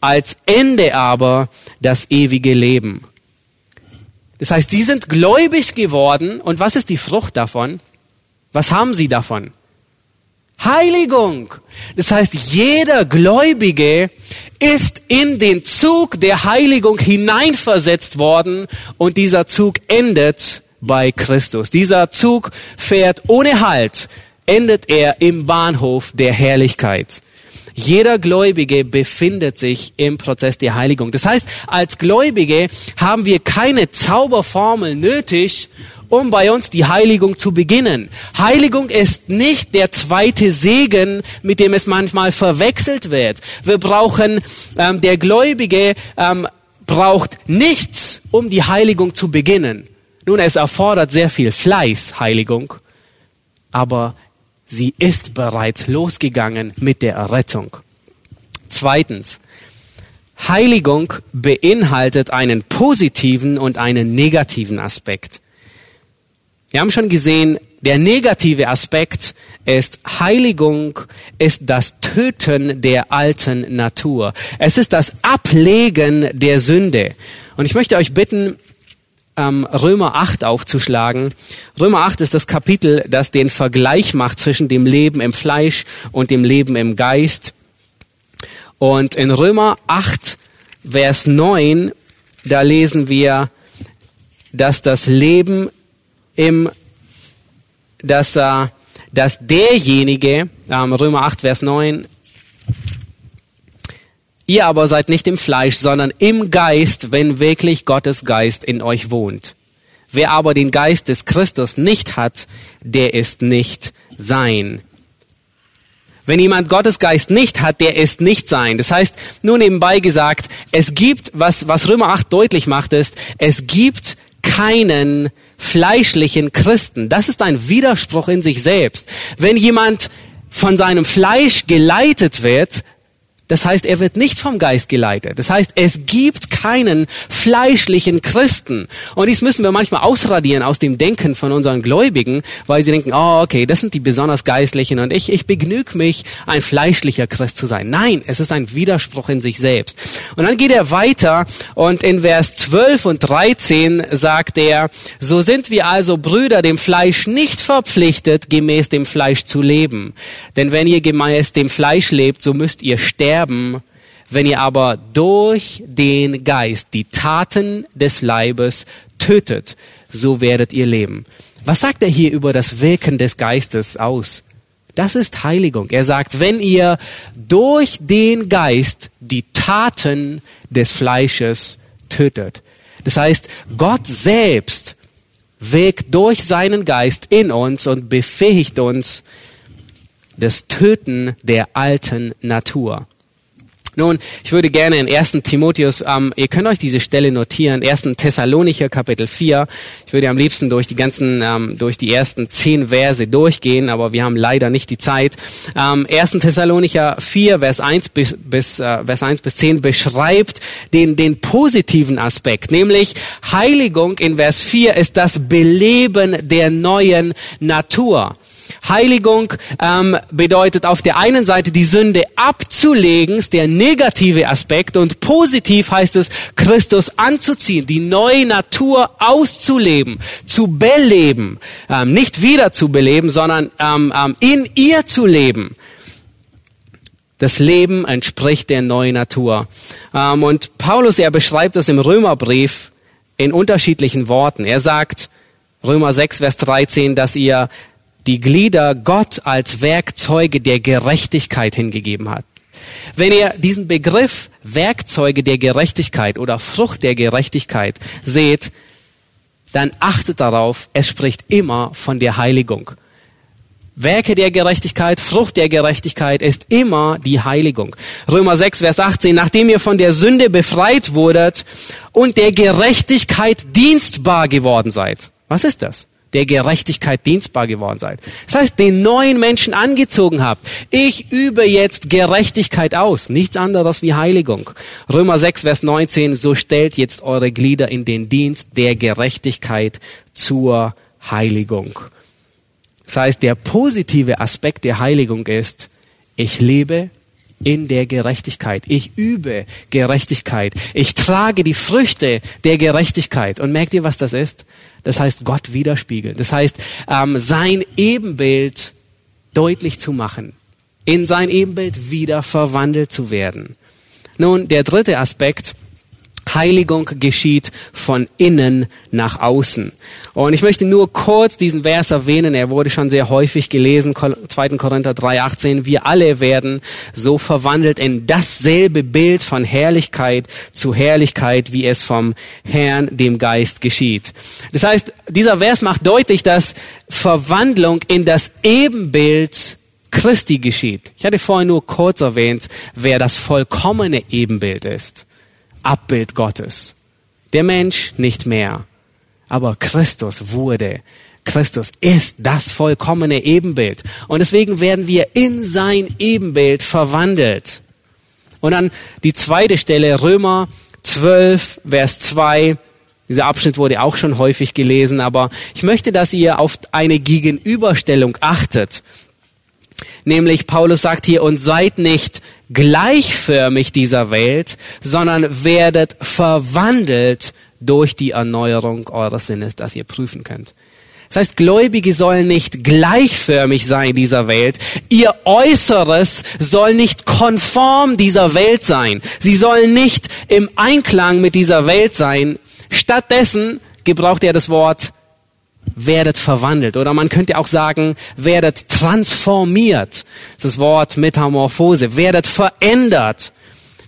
S2: als Ende aber das ewige Leben. Das heißt, sie sind gläubig geworden und was ist die Frucht davon? Was haben sie davon? Heiligung. Das heißt, jeder Gläubige ist in den Zug der Heiligung hineinversetzt worden und dieser Zug endet bei Christus. Dieser Zug fährt ohne Halt, endet er im Bahnhof der Herrlichkeit. Jeder Gläubige befindet sich im Prozess der Heiligung. Das heißt, als Gläubige haben wir keine Zauberformel nötig, um bei uns die Heiligung zu beginnen. Heiligung ist nicht der zweite Segen, mit dem es manchmal verwechselt wird. Wir brauchen, ähm, der Gläubige ähm, braucht nichts, um die Heiligung zu beginnen. Nun, es erfordert sehr viel Fleiß, Heiligung, aber sie ist bereits losgegangen mit der Errettung. Zweitens, Heiligung beinhaltet einen positiven und einen negativen Aspekt. Wir haben schon gesehen, der negative Aspekt ist Heiligung, ist das Töten der alten Natur. Es ist das Ablegen der Sünde. Und ich möchte euch bitten, ähm, Römer 8 aufzuschlagen. Römer 8 ist das Kapitel, das den Vergleich macht zwischen dem Leben im Fleisch und dem Leben im Geist. Und in Römer 8, Vers 9, da lesen wir, dass das Leben im, dass, äh, dass derjenige, ähm, Römer 8, Vers 9, Ihr aber seid nicht im Fleisch, sondern im Geist, wenn wirklich Gottes Geist in euch wohnt. Wer aber den Geist des Christus nicht hat, der ist nicht sein. Wenn jemand Gottes Geist nicht hat, der ist nicht sein. Das heißt, nur nebenbei gesagt, es gibt, was, was Römer 8 deutlich macht, ist, es gibt keinen fleischlichen Christen. Das ist ein Widerspruch in sich selbst. Wenn jemand von seinem Fleisch geleitet wird, das heißt, er wird nicht vom Geist geleitet. Das heißt, es gibt keinen fleischlichen Christen. Und dies müssen wir manchmal ausradieren aus dem Denken von unseren Gläubigen, weil sie denken, oh, okay, das sind die besonders Geistlichen und ich, ich begnüge mich, ein fleischlicher Christ zu sein. Nein, es ist ein Widerspruch in sich selbst. Und dann geht er weiter und in Vers 12 und 13 sagt er, so sind wir also Brüder dem Fleisch nicht verpflichtet, gemäß dem Fleisch zu leben. Denn wenn ihr gemäß dem Fleisch lebt, so müsst ihr sterben sterben, wenn ihr aber durch den Geist die Taten des Leibes tötet, so werdet ihr leben. Was sagt er hier über das Wirken des Geistes aus? Das ist Heiligung. Er sagt, wenn ihr durch den Geist die Taten des Fleisches tötet. Das heißt, Gott selbst wirkt durch seinen Geist in uns und befähigt uns, das Töten der alten Natur. Nun, ich würde gerne in 1. Timotheus, ähm, ihr könnt euch diese Stelle notieren, 1. Thessalonicher Kapitel 4. Ich würde am liebsten durch die ganzen, ähm, durch die ersten zehn Verse durchgehen, aber wir haben leider nicht die Zeit. Ähm, 1. Thessalonicher 4, Vers 1 bis, bis, äh, Vers 1 bis 10 beschreibt den, den positiven Aspekt, nämlich Heiligung in Vers 4 ist das Beleben der neuen Natur. Heiligung ähm, bedeutet auf der einen Seite die Sünde abzulegen, ist der negative Aspekt, und positiv heißt es, Christus anzuziehen, die neue Natur auszuleben, zu beleben, ähm, nicht wieder zu beleben, sondern ähm, ähm, in ihr zu leben. Das Leben entspricht der neuen Natur. Ähm, und Paulus, er beschreibt das im Römerbrief in unterschiedlichen Worten. Er sagt, Römer 6, Vers 13, dass ihr die Glieder Gott als Werkzeuge der Gerechtigkeit hingegeben hat. Wenn ihr diesen Begriff Werkzeuge der Gerechtigkeit oder Frucht der Gerechtigkeit seht, dann achtet darauf, es spricht immer von der Heiligung. Werke der Gerechtigkeit, Frucht der Gerechtigkeit ist immer die Heiligung. Römer 6, Vers 18, nachdem ihr von der Sünde befreit wurdet und der Gerechtigkeit dienstbar geworden seid. Was ist das? Der Gerechtigkeit dienstbar geworden seid. Das heißt, den neuen Menschen angezogen habt. Ich übe jetzt Gerechtigkeit aus. Nichts anderes wie Heiligung. Römer 6, Vers 19, so stellt jetzt eure Glieder in den Dienst der Gerechtigkeit zur Heiligung. Das heißt, der positive Aspekt der Heiligung ist, ich lebe in der Gerechtigkeit. Ich übe Gerechtigkeit. Ich trage die Früchte der Gerechtigkeit. Und merkt ihr, was das ist? Das heißt, Gott widerspiegeln. Das heißt, ähm, sein Ebenbild deutlich zu machen. In sein Ebenbild wieder verwandelt zu werden. Nun, der dritte Aspekt Heiligung geschieht von innen nach außen. Und ich möchte nur kurz diesen Vers erwähnen. Er wurde schon sehr häufig gelesen. 2. Korinther 3,18. Wir alle werden so verwandelt in dasselbe Bild von Herrlichkeit zu Herrlichkeit, wie es vom Herrn, dem Geist geschieht. Das heißt, dieser Vers macht deutlich, dass Verwandlung in das Ebenbild Christi geschieht. Ich hatte vorhin nur kurz erwähnt, wer das vollkommene Ebenbild ist. Abbild Gottes. Der Mensch nicht mehr. Aber Christus wurde. Christus ist das vollkommene Ebenbild. Und deswegen werden wir in sein Ebenbild verwandelt. Und dann die zweite Stelle, Römer 12, Vers 2. Dieser Abschnitt wurde auch schon häufig gelesen, aber ich möchte, dass ihr auf eine Gegenüberstellung achtet. Nämlich Paulus sagt hier, und seid nicht gleichförmig dieser Welt, sondern werdet verwandelt durch die Erneuerung eures Sinnes, dass ihr prüfen könnt. Das heißt, Gläubige sollen nicht gleichförmig sein dieser Welt. Ihr Äußeres soll nicht konform dieser Welt sein. Sie sollen nicht im Einklang mit dieser Welt sein. Stattdessen gebraucht er das Wort werdet verwandelt. Oder man könnte auch sagen, werdet transformiert. Das Wort Metamorphose. Werdet verändert.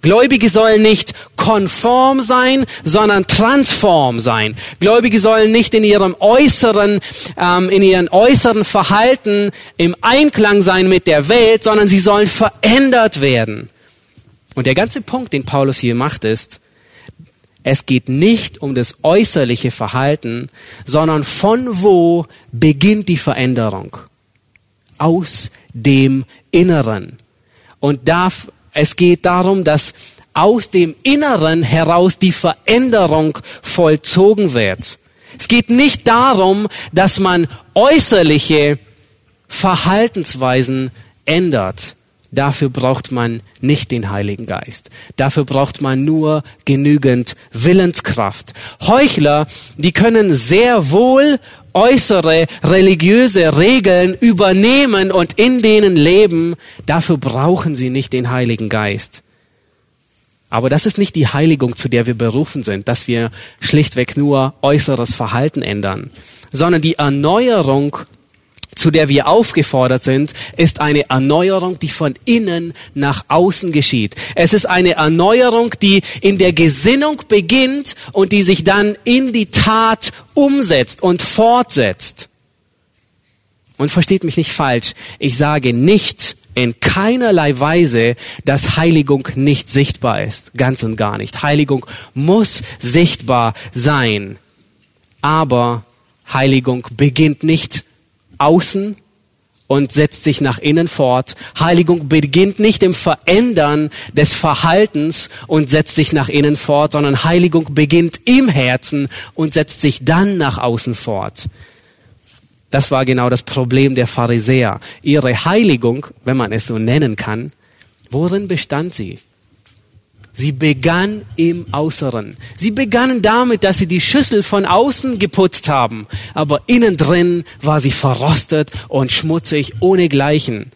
S2: Gläubige sollen nicht konform sein, sondern transform sein. Gläubige sollen nicht in ihrem äußeren, ähm, in ihren äußeren Verhalten im Einklang sein mit der Welt, sondern sie sollen verändert werden. Und der ganze Punkt, den Paulus hier macht, ist, es geht nicht um das äußerliche Verhalten, sondern von wo beginnt die Veränderung? Aus dem Inneren. Und darf, es geht darum, dass aus dem Inneren heraus die Veränderung vollzogen wird. Es geht nicht darum, dass man äußerliche Verhaltensweisen ändert. Dafür braucht man nicht den Heiligen Geist. Dafür braucht man nur genügend Willenskraft. Heuchler, die können sehr wohl äußere religiöse Regeln übernehmen und in denen leben. Dafür brauchen sie nicht den Heiligen Geist. Aber das ist nicht die Heiligung, zu der wir berufen sind, dass wir schlichtweg nur äußeres Verhalten ändern, sondern die Erneuerung zu der wir aufgefordert sind, ist eine Erneuerung, die von innen nach außen geschieht. Es ist eine Erneuerung, die in der Gesinnung beginnt und die sich dann in die Tat umsetzt und fortsetzt. Und versteht mich nicht falsch, ich sage nicht in keinerlei Weise, dass Heiligung nicht sichtbar ist. Ganz und gar nicht. Heiligung muss sichtbar sein. Aber Heiligung beginnt nicht außen und setzt sich nach innen fort. Heiligung beginnt nicht im Verändern des Verhaltens und setzt sich nach innen fort, sondern Heiligung beginnt im Herzen und setzt sich dann nach außen fort. Das war genau das Problem der Pharisäer. Ihre Heiligung, wenn man es so nennen kann, worin bestand sie? Sie begann im Äußeren. Sie begannen damit, dass sie die Schüssel von außen geputzt haben, aber innen drin war sie verrostet und schmutzig ohne Gleichen.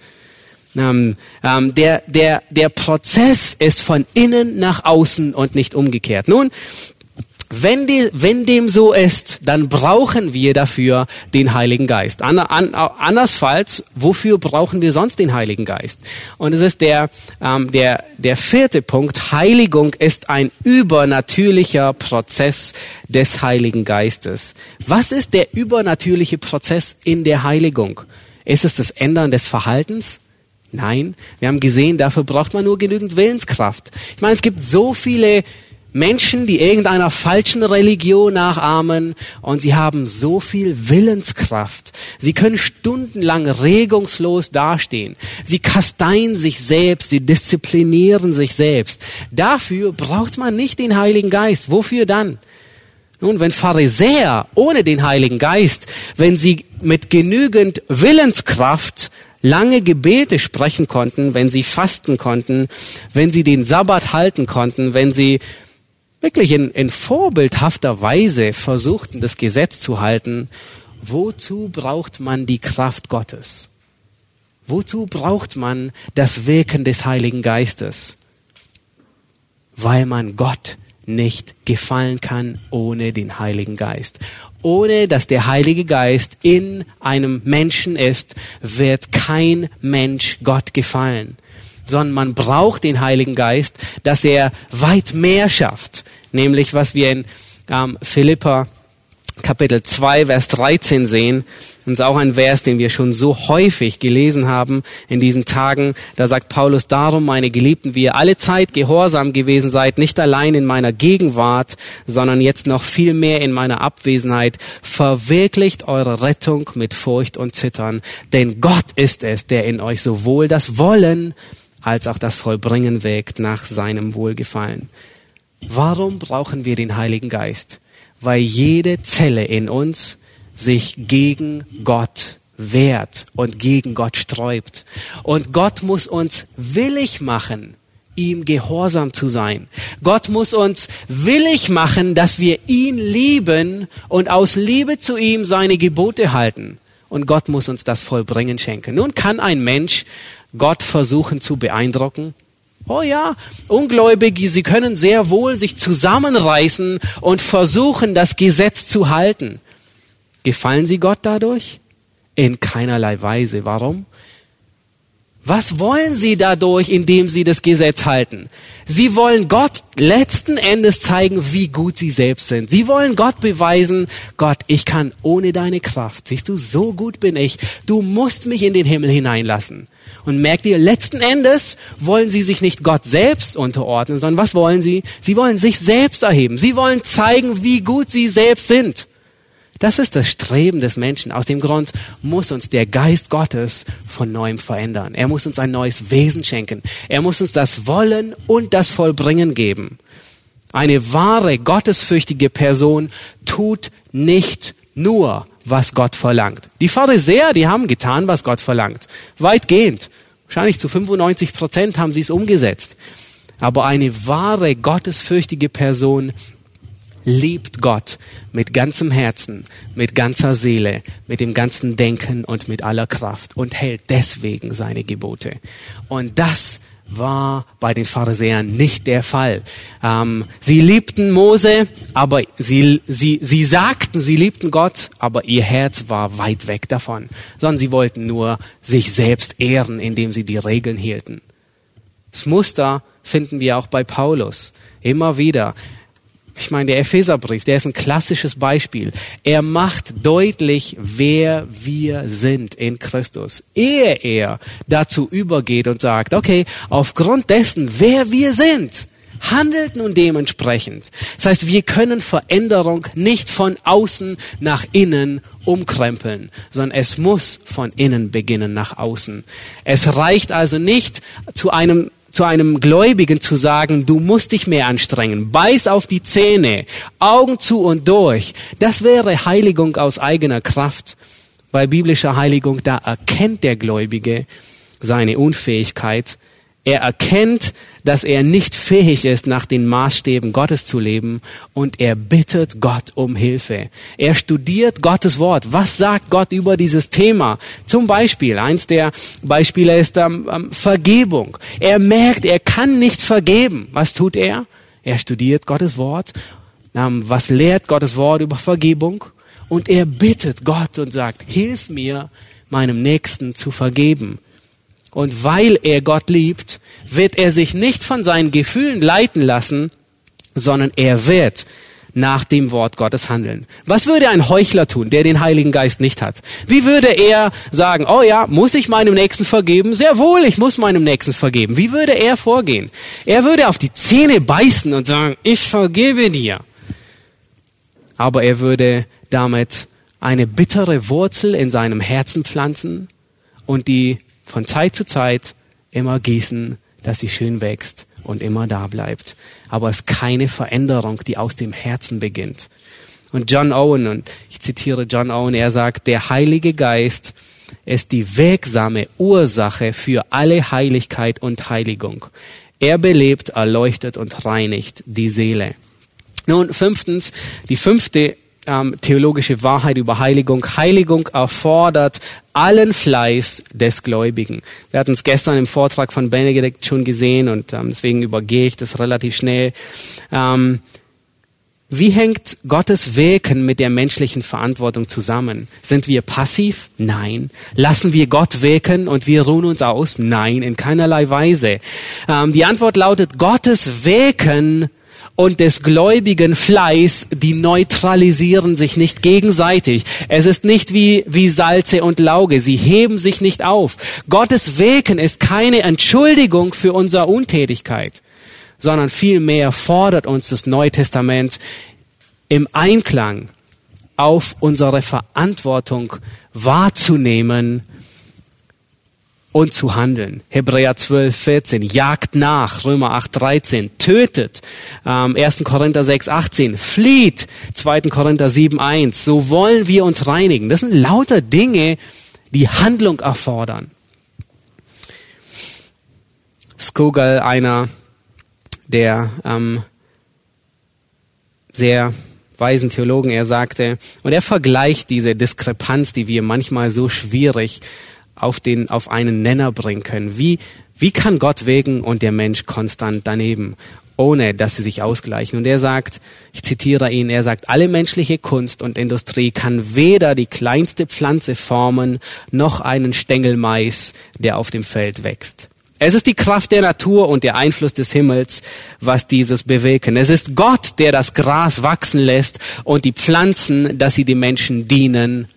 S2: Ähm, ähm, der, der, der Prozess ist von innen nach außen und nicht umgekehrt. Nun, wenn, die, wenn dem so ist, dann brauchen wir dafür den Heiligen Geist. An, an, andersfalls, wofür brauchen wir sonst den Heiligen Geist? Und es ist der, ähm, der, der vierte Punkt. Heiligung ist ein übernatürlicher Prozess des Heiligen Geistes. Was ist der übernatürliche Prozess in der Heiligung? Ist es das Ändern des Verhaltens? Nein, wir haben gesehen, dafür braucht man nur genügend Willenskraft. Ich meine, es gibt so viele Menschen, die irgendeiner falschen Religion nachahmen und sie haben so viel Willenskraft. Sie können stundenlang regungslos dastehen. Sie kasteien sich selbst, sie disziplinieren sich selbst. Dafür braucht man nicht den Heiligen Geist. Wofür dann? Nun, wenn Pharisäer ohne den Heiligen Geist, wenn sie mit genügend Willenskraft lange Gebete sprechen konnten, wenn sie fasten konnten, wenn sie den Sabbat halten konnten, wenn sie wirklich in, in vorbildhafter Weise versuchten, das Gesetz zu halten, wozu braucht man die Kraft Gottes? Wozu braucht man das Wirken des Heiligen Geistes? Weil man Gott nicht gefallen kann ohne den Heiligen Geist. Ohne dass der Heilige Geist in einem Menschen ist, wird kein Mensch Gott gefallen sondern man braucht den Heiligen Geist, dass er weit mehr schafft. Nämlich, was wir in ähm, Philippa Kapitel 2, Vers 13 sehen. Und ist auch ein Vers, den wir schon so häufig gelesen haben in diesen Tagen. Da sagt Paulus, darum, meine Geliebten, wie ihr alle Zeit gehorsam gewesen seid, nicht allein in meiner Gegenwart, sondern jetzt noch viel mehr in meiner Abwesenheit, verwirklicht eure Rettung mit Furcht und Zittern. Denn Gott ist es, der in euch sowohl das Wollen als auch das Vollbringen wägt nach seinem Wohlgefallen. Warum brauchen wir den Heiligen Geist? Weil jede Zelle in uns sich gegen Gott wehrt und gegen Gott sträubt. Und Gott muss uns willig machen, ihm gehorsam zu sein. Gott muss uns willig machen, dass wir ihn lieben und aus Liebe zu ihm seine Gebote halten. Und Gott muss uns das Vollbringen schenken. Nun kann ein Mensch Gott versuchen zu beeindrucken. Oh ja, Ungläubige, sie können sehr wohl sich zusammenreißen und versuchen, das Gesetz zu halten. Gefallen sie Gott dadurch? In keinerlei Weise. Warum? Was wollen sie dadurch, indem sie das Gesetz halten? Sie wollen Gott letzten Endes zeigen, wie gut sie selbst sind. Sie wollen Gott beweisen, Gott, ich kann ohne deine Kraft. Siehst du, so gut bin ich. Du musst mich in den Himmel hineinlassen. Und merkt ihr, letzten Endes wollen sie sich nicht Gott selbst unterordnen, sondern was wollen sie? Sie wollen sich selbst erheben. Sie wollen zeigen, wie gut sie selbst sind. Das ist das Streben des Menschen. Aus dem Grund muss uns der Geist Gottes von neuem verändern. Er muss uns ein neues Wesen schenken. Er muss uns das Wollen und das Vollbringen geben. Eine wahre, gottesfürchtige Person tut nicht nur, was Gott verlangt. Die Pharisäer, die haben getan, was Gott verlangt. Weitgehend. Wahrscheinlich zu 95 Prozent haben sie es umgesetzt. Aber eine wahre, gottesfürchtige Person liebt Gott mit ganzem Herzen, mit ganzer Seele, mit dem ganzen Denken und mit aller Kraft und hält deswegen seine Gebote. Und das war bei den Pharisäern nicht der Fall. Ähm, sie liebten Mose, aber sie, sie, sie sagten, sie liebten Gott, aber ihr Herz war weit weg davon, sondern sie wollten nur sich selbst ehren, indem sie die Regeln hielten. Das Muster finden wir auch bei Paulus. Immer wieder. Ich meine, der Epheserbrief, der ist ein klassisches Beispiel. Er macht deutlich, wer wir sind in Christus. Ehe er dazu übergeht und sagt, okay, aufgrund dessen, wer wir sind, handelt nun dementsprechend. Das heißt, wir können Veränderung nicht von außen nach innen umkrempeln, sondern es muss von innen beginnen nach außen. Es reicht also nicht zu einem zu einem Gläubigen zu sagen, du musst dich mehr anstrengen, beiß auf die Zähne, Augen zu und durch, das wäre Heiligung aus eigener Kraft. Bei biblischer Heiligung, da erkennt der Gläubige seine Unfähigkeit er erkennt, dass er nicht fähig ist, nach den Maßstäben Gottes zu leben und er bittet Gott um Hilfe. Er studiert Gottes Wort. Was sagt Gott über dieses Thema? Zum Beispiel, eins der Beispiele ist ähm, ähm, Vergebung. Er merkt, er kann nicht vergeben. Was tut er? Er studiert Gottes Wort. Ähm, was lehrt Gottes Wort über Vergebung? Und er bittet Gott und sagt, hilf mir, meinem Nächsten zu vergeben. Und weil er Gott liebt, wird er sich nicht von seinen Gefühlen leiten lassen, sondern er wird nach dem Wort Gottes handeln. Was würde ein Heuchler tun, der den Heiligen Geist nicht hat? Wie würde er sagen, oh ja, muss ich meinem Nächsten vergeben? Sehr wohl, ich muss meinem Nächsten vergeben. Wie würde er vorgehen? Er würde auf die Zähne beißen und sagen, ich vergebe dir. Aber er würde damit eine bittere Wurzel in seinem Herzen pflanzen und die von Zeit zu Zeit immer gießen, dass sie schön wächst und immer da bleibt. Aber es ist keine Veränderung, die aus dem Herzen beginnt. Und John Owen, und ich zitiere John Owen, er sagt, der Heilige Geist ist die wirksame Ursache für alle Heiligkeit und Heiligung. Er belebt, erleuchtet und reinigt die Seele. Nun, fünftens, die fünfte ähm, theologische Wahrheit über Heiligung. Heiligung erfordert allen Fleiß des Gläubigen. Wir hatten es gestern im Vortrag von Benedikt schon gesehen und ähm, deswegen übergehe ich das relativ schnell. Ähm, wie hängt Gottes Wirken mit der menschlichen Verantwortung zusammen? Sind wir passiv? Nein. Lassen wir Gott wirken und wir ruhen uns aus? Nein, in keinerlei Weise. Ähm, die Antwort lautet, Gottes Wirken und des gläubigen Fleiß, die neutralisieren sich nicht gegenseitig. Es ist nicht wie, wie Salze und Lauge. Sie heben sich nicht auf. Gottes Wirken ist keine Entschuldigung für unsere Untätigkeit, sondern vielmehr fordert uns das Neue Testament im Einklang auf unsere Verantwortung wahrzunehmen und zu handeln. Hebräer 12, 14, jagt nach, Römer 8, 13, tötet, ähm, 1. Korinther 6, 18, flieht, 2. Korinther 7, 1, so wollen wir uns reinigen. Das sind lauter Dinge, die Handlung erfordern. Skogal, einer der ähm, sehr weisen Theologen, er sagte, und er vergleicht diese Diskrepanz, die wir manchmal so schwierig auf, den, auf einen Nenner bringen können. Wie, wie kann Gott wegen und der Mensch konstant daneben, ohne dass sie sich ausgleichen? Und er sagt, ich zitiere ihn, er sagt, alle menschliche Kunst und Industrie kann weder die kleinste Pflanze formen, noch einen Stängel Mais, der auf dem Feld wächst. Es ist die Kraft der Natur und der Einfluss des Himmels, was dieses bewegen. Es ist Gott, der das Gras wachsen lässt und die Pflanzen, dass sie den Menschen dienen.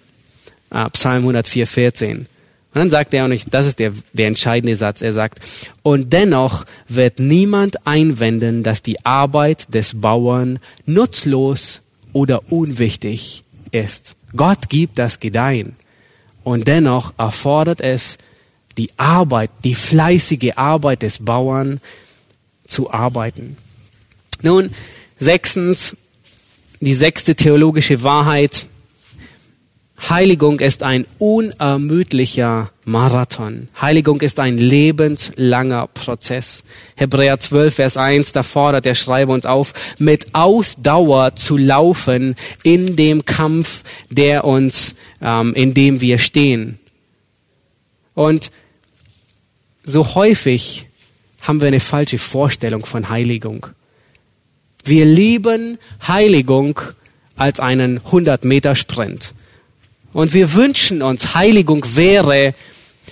S2: Ah, Psalm 104, 14. Und dann sagt er, und ich, das ist der, der entscheidende Satz, er sagt, und dennoch wird niemand einwenden, dass die Arbeit des Bauern nutzlos oder unwichtig ist. Gott gibt das Gedeihen. Und dennoch erfordert es die Arbeit, die fleißige Arbeit des Bauern zu arbeiten. Nun, sechstens, die sechste theologische Wahrheit, Heiligung ist ein unermüdlicher Marathon. Heiligung ist ein lebenslanger Prozess. Hebräer 12, Vers 1, da fordert der Schreiber uns auf, mit Ausdauer zu laufen in dem Kampf, der uns, ähm, in dem wir stehen. Und so häufig haben wir eine falsche Vorstellung von Heiligung. Wir lieben Heiligung als einen 100-Meter-Sprint. Und wir wünschen uns, Heiligung wäre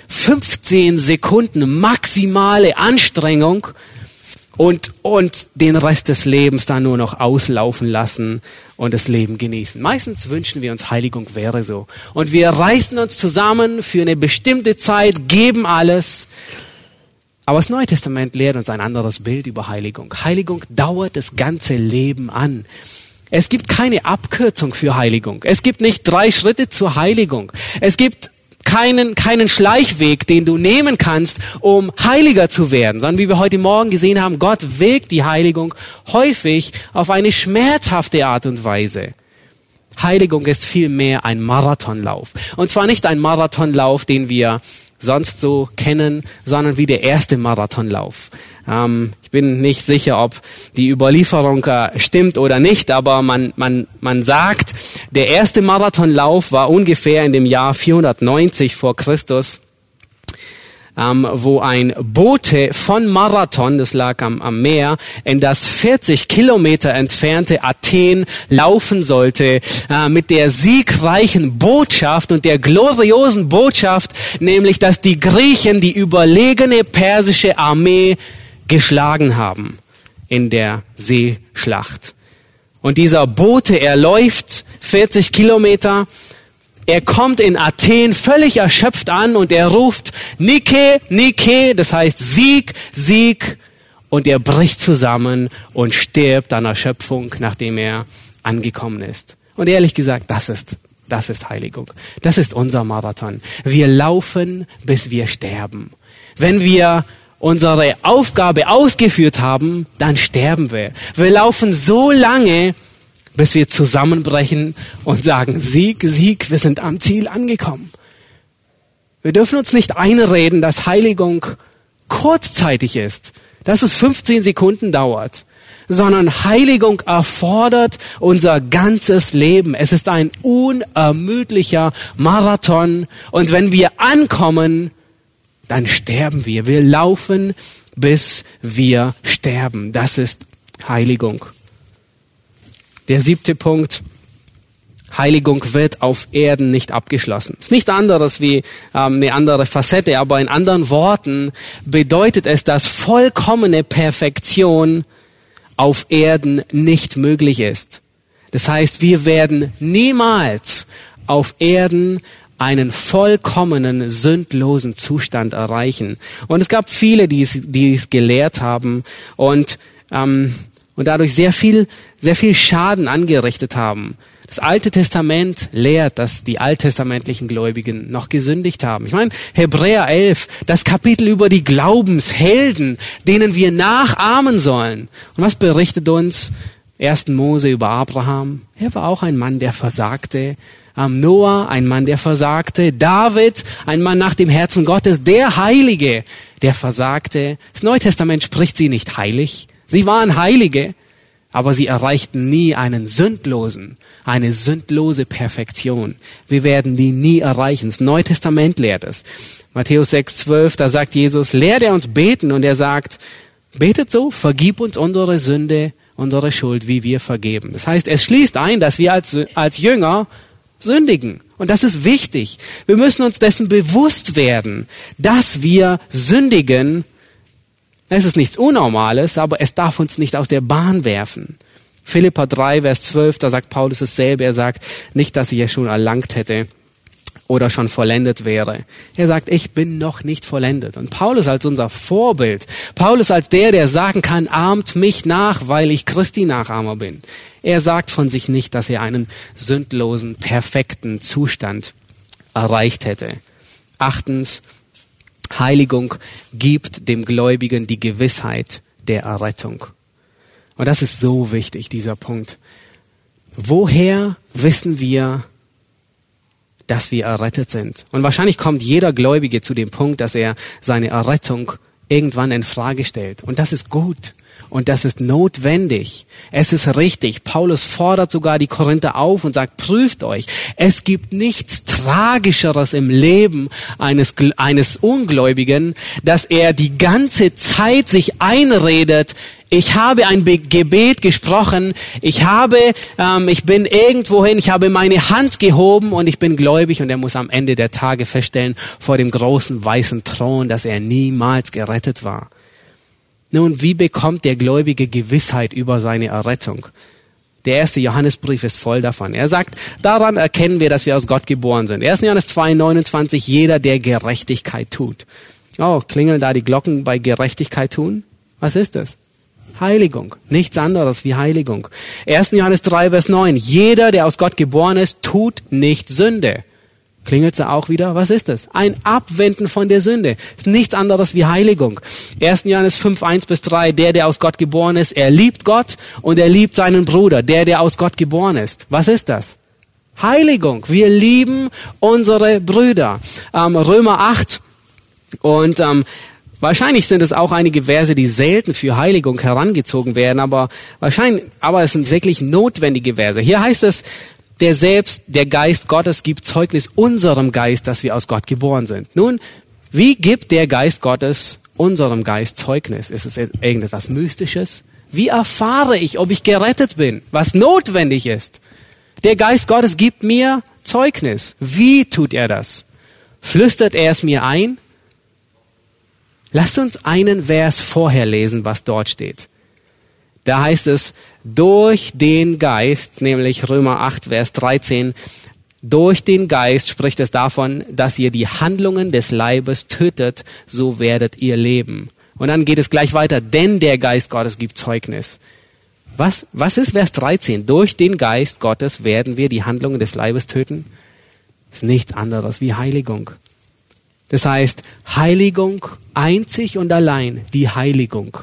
S2: 15 Sekunden maximale Anstrengung und, und den Rest des Lebens dann nur noch auslaufen lassen und das Leben genießen. Meistens wünschen wir uns, Heiligung wäre so. Und wir reißen uns zusammen für eine bestimmte Zeit, geben alles. Aber das Neue Testament lehrt uns ein anderes Bild über Heiligung. Heiligung dauert das ganze Leben an. Es gibt keine Abkürzung für Heiligung. Es gibt nicht drei Schritte zur Heiligung. Es gibt keinen, keinen Schleichweg, den du nehmen kannst, um heiliger zu werden, sondern wie wir heute Morgen gesehen haben, Gott wägt die Heiligung häufig auf eine schmerzhafte Art und Weise. Heiligung ist vielmehr ein Marathonlauf. Und zwar nicht ein Marathonlauf, den wir sonst so kennen, sondern wie der erste Marathonlauf. Ähm, ich bin nicht sicher, ob die Überlieferung äh, stimmt oder nicht, aber man, man, man sagt, der erste Marathonlauf war ungefähr in dem Jahr 490 vor Christus ähm, wo ein Bote von Marathon, das lag am, am Meer, in das 40 Kilometer entfernte Athen laufen sollte, äh, mit der siegreichen Botschaft und der gloriosen Botschaft, nämlich, dass die Griechen die überlegene persische Armee geschlagen haben in der Seeschlacht. Und dieser Bote, er läuft 40 Kilometer er kommt in Athen völlig erschöpft an und er ruft Nike, Nike, das heißt Sieg, Sieg. Und er bricht zusammen und stirbt an Erschöpfung, nachdem er angekommen ist. Und ehrlich gesagt, das ist, das ist Heiligung. Das ist unser Marathon. Wir laufen, bis wir sterben. Wenn wir unsere Aufgabe ausgeführt haben, dann sterben wir. Wir laufen so lange, bis wir zusammenbrechen und sagen, Sieg, Sieg, wir sind am Ziel angekommen. Wir dürfen uns nicht einreden, dass Heiligung kurzzeitig ist, dass es 15 Sekunden dauert, sondern Heiligung erfordert unser ganzes Leben. Es ist ein unermüdlicher Marathon und wenn wir ankommen, dann sterben wir. Wir laufen, bis wir sterben. Das ist Heiligung. Der siebte Punkt. Heiligung wird auf Erden nicht abgeschlossen. Ist nichts anderes wie ähm, eine andere Facette, aber in anderen Worten bedeutet es, dass vollkommene Perfektion auf Erden nicht möglich ist. Das heißt, wir werden niemals auf Erden einen vollkommenen, sündlosen Zustand erreichen. Und es gab viele, die es, die es gelehrt haben und ähm, und dadurch sehr viel, sehr viel Schaden angerichtet haben. Das Alte Testament lehrt, dass die alttestamentlichen Gläubigen noch gesündigt haben. Ich meine, Hebräer 11, das Kapitel über die Glaubenshelden, denen wir nachahmen sollen. Und was berichtet uns 1. Mose über Abraham? Er war auch ein Mann, der versagte. Noah, ein Mann, der versagte. David, ein Mann nach dem Herzen Gottes, der Heilige, der versagte. Das Neue Testament spricht sie nicht heilig, Sie waren Heilige, aber sie erreichten nie einen sündlosen, eine sündlose Perfektion. Wir werden die nie erreichen. Das Neue Testament lehrt es. Matthäus 6, 12, da sagt Jesus, lehrt er uns beten und er sagt, betet so, vergib uns unsere Sünde, unsere Schuld, wie wir vergeben. Das heißt, es schließt ein, dass wir als, als Jünger sündigen. Und das ist wichtig. Wir müssen uns dessen bewusst werden, dass wir sündigen. Es ist nichts Unnormales, aber es darf uns nicht aus der Bahn werfen. Philippa 3, Vers 12, da sagt Paulus dasselbe. Er sagt nicht, dass ich es schon erlangt hätte, oder schon vollendet wäre. Er sagt, ich bin noch nicht vollendet. Und Paulus als unser Vorbild, Paulus als der, der sagen kann, ahmt mich nach, weil ich Christi Nachahmer bin. Er sagt von sich nicht, dass er einen sündlosen, perfekten Zustand erreicht hätte. Achtens, Heiligung gibt dem Gläubigen die Gewissheit der Errettung. Und das ist so wichtig, dieser Punkt. Woher wissen wir, dass wir errettet sind. Und wahrscheinlich kommt jeder Gläubige zu dem Punkt, dass er seine Errettung irgendwann in Frage stellt. Und das ist gut. Und das ist notwendig. Es ist richtig. Paulus fordert sogar die Korinther auf und sagt, prüft euch. Es gibt nichts Tragischeres im Leben eines, eines Ungläubigen, dass er die ganze Zeit sich einredet, ich habe ein Gebet gesprochen, ich habe, ähm, ich bin irgendwohin, ich habe meine Hand gehoben und ich bin gläubig und er muss am Ende der Tage feststellen vor dem großen weißen Thron, dass er niemals gerettet war. Nun, wie bekommt der Gläubige Gewissheit über seine Errettung? Der erste Johannesbrief ist voll davon. Er sagt, daran erkennen wir, dass wir aus Gott geboren sind. 1. Johannes 2, 29, jeder, der Gerechtigkeit tut. Oh, klingeln da die Glocken bei Gerechtigkeit tun? Was ist das? Heiligung. Nichts anderes wie Heiligung. 1. Johannes 3, Vers 9. Jeder, der aus Gott geboren ist, tut nicht Sünde. Klingelt da auch wieder? Was ist das? Ein Abwenden von der Sünde. ist nichts anderes wie Heiligung. 1. Johannes 5, 1 bis 3. Der, der aus Gott geboren ist, er liebt Gott und er liebt seinen Bruder. Der, der aus Gott geboren ist. Was ist das? Heiligung. Wir lieben unsere Brüder. Ähm, Römer 8 und ähm, Wahrscheinlich sind es auch einige Verse, die selten für Heiligung herangezogen werden, aber wahrscheinlich, aber es sind wirklich notwendige Verse. Hier heißt es, der selbst, der Geist Gottes gibt Zeugnis unserem Geist, dass wir aus Gott geboren sind. Nun, wie gibt der Geist Gottes unserem Geist Zeugnis? Ist es irgendetwas Mystisches? Wie erfahre ich, ob ich gerettet bin? Was notwendig ist? Der Geist Gottes gibt mir Zeugnis. Wie tut er das? Flüstert er es mir ein? Lasst uns einen Vers vorher lesen, was dort steht. Da heißt es, durch den Geist, nämlich Römer 8, Vers 13, durch den Geist spricht es davon, dass ihr die Handlungen des Leibes tötet, so werdet ihr leben. Und dann geht es gleich weiter, denn der Geist Gottes gibt Zeugnis. Was, was ist Vers 13? Durch den Geist Gottes werden wir die Handlungen des Leibes töten? Das ist nichts anderes wie Heiligung. Das heißt, Heiligung, einzig und allein die Heiligung,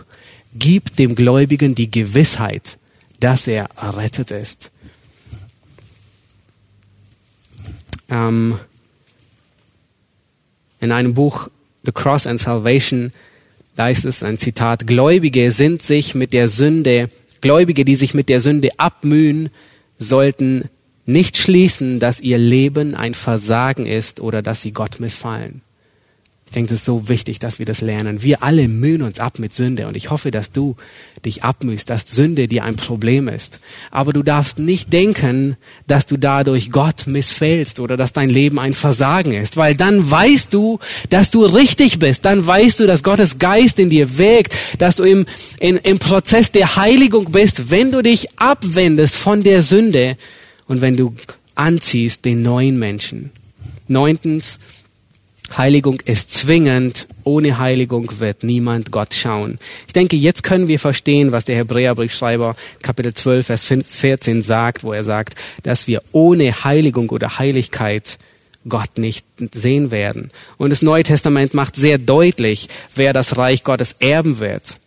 S2: gibt dem Gläubigen die Gewissheit, dass er errettet ist. Ähm, in einem Buch The Cross and Salvation, da ist es ein Zitat, Gläubige sind sich mit der Sünde, Gläubige, die sich mit der Sünde abmühen, sollten nicht schließen, dass ihr Leben ein Versagen ist oder dass sie Gott missfallen. Ich denke, es ist so wichtig, dass wir das lernen. Wir alle mühen uns ab mit Sünde und ich hoffe, dass du dich abmühst, dass Sünde dir ein Problem ist. Aber du darfst nicht denken, dass du dadurch Gott missfällst oder dass dein Leben ein Versagen ist, weil dann weißt du, dass du richtig bist. Dann weißt du, dass Gottes Geist in dir wirkt, dass du im, in, im Prozess der Heiligung bist, wenn du dich abwendest von der Sünde und wenn du anziehst den neuen Menschen. Neuntens, Heiligung ist zwingend. Ohne Heiligung wird niemand Gott schauen. Ich denke, jetzt können wir verstehen, was der Hebräerbriefschreiber Kapitel 12, Vers 14 sagt, wo er sagt, dass wir ohne Heiligung oder Heiligkeit Gott nicht sehen werden. Und das Neue Testament macht sehr deutlich, wer das Reich Gottes erben wird.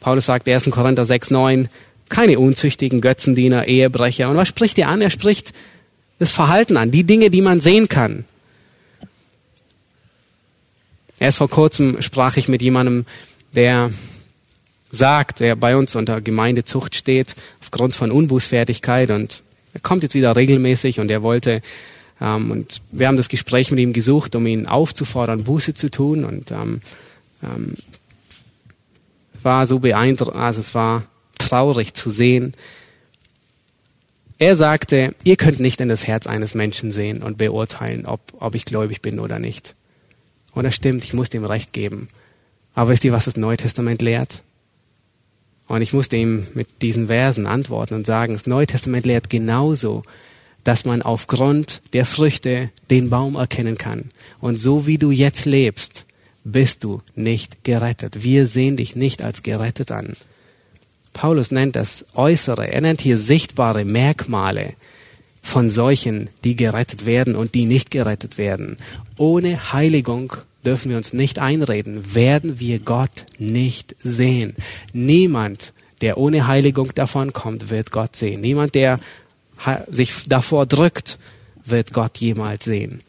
S2: Paulus sagt 1. Korinther 6, 9, keine unzüchtigen Götzendiener, Ehebrecher. Und was spricht er an? Er spricht das Verhalten an, die Dinge, die man sehen kann. Erst vor kurzem sprach ich mit jemandem, der sagt, der bei uns unter Gemeindezucht steht, aufgrund von Unbußfertigkeit und er kommt jetzt wieder regelmäßig und er wollte ähm, und wir haben das Gespräch mit ihm gesucht, um ihn aufzufordern, Buße zu tun und ähm, ähm, war so beeindruckend, also es war traurig zu sehen. Er sagte, ihr könnt nicht in das Herz eines Menschen sehen und beurteilen, ob, ob ich gläubig bin oder nicht. Und das stimmt, ich muss ihm recht geben. Aber wisst ihr, was das Neue Testament lehrt? Und ich musste ihm mit diesen Versen antworten und sagen, das Neue Testament lehrt genauso, dass man aufgrund der Früchte den Baum erkennen kann. Und so wie du jetzt lebst, bist du nicht gerettet. Wir sehen dich nicht als gerettet an. Paulus nennt das Äußere, er nennt hier sichtbare Merkmale von solchen, die gerettet werden und die nicht gerettet werden. Ohne Heiligung dürfen wir uns nicht einreden, werden wir Gott nicht sehen. Niemand, der ohne Heiligung davon kommt, wird Gott sehen. Niemand, der sich davor drückt, wird Gott jemals sehen.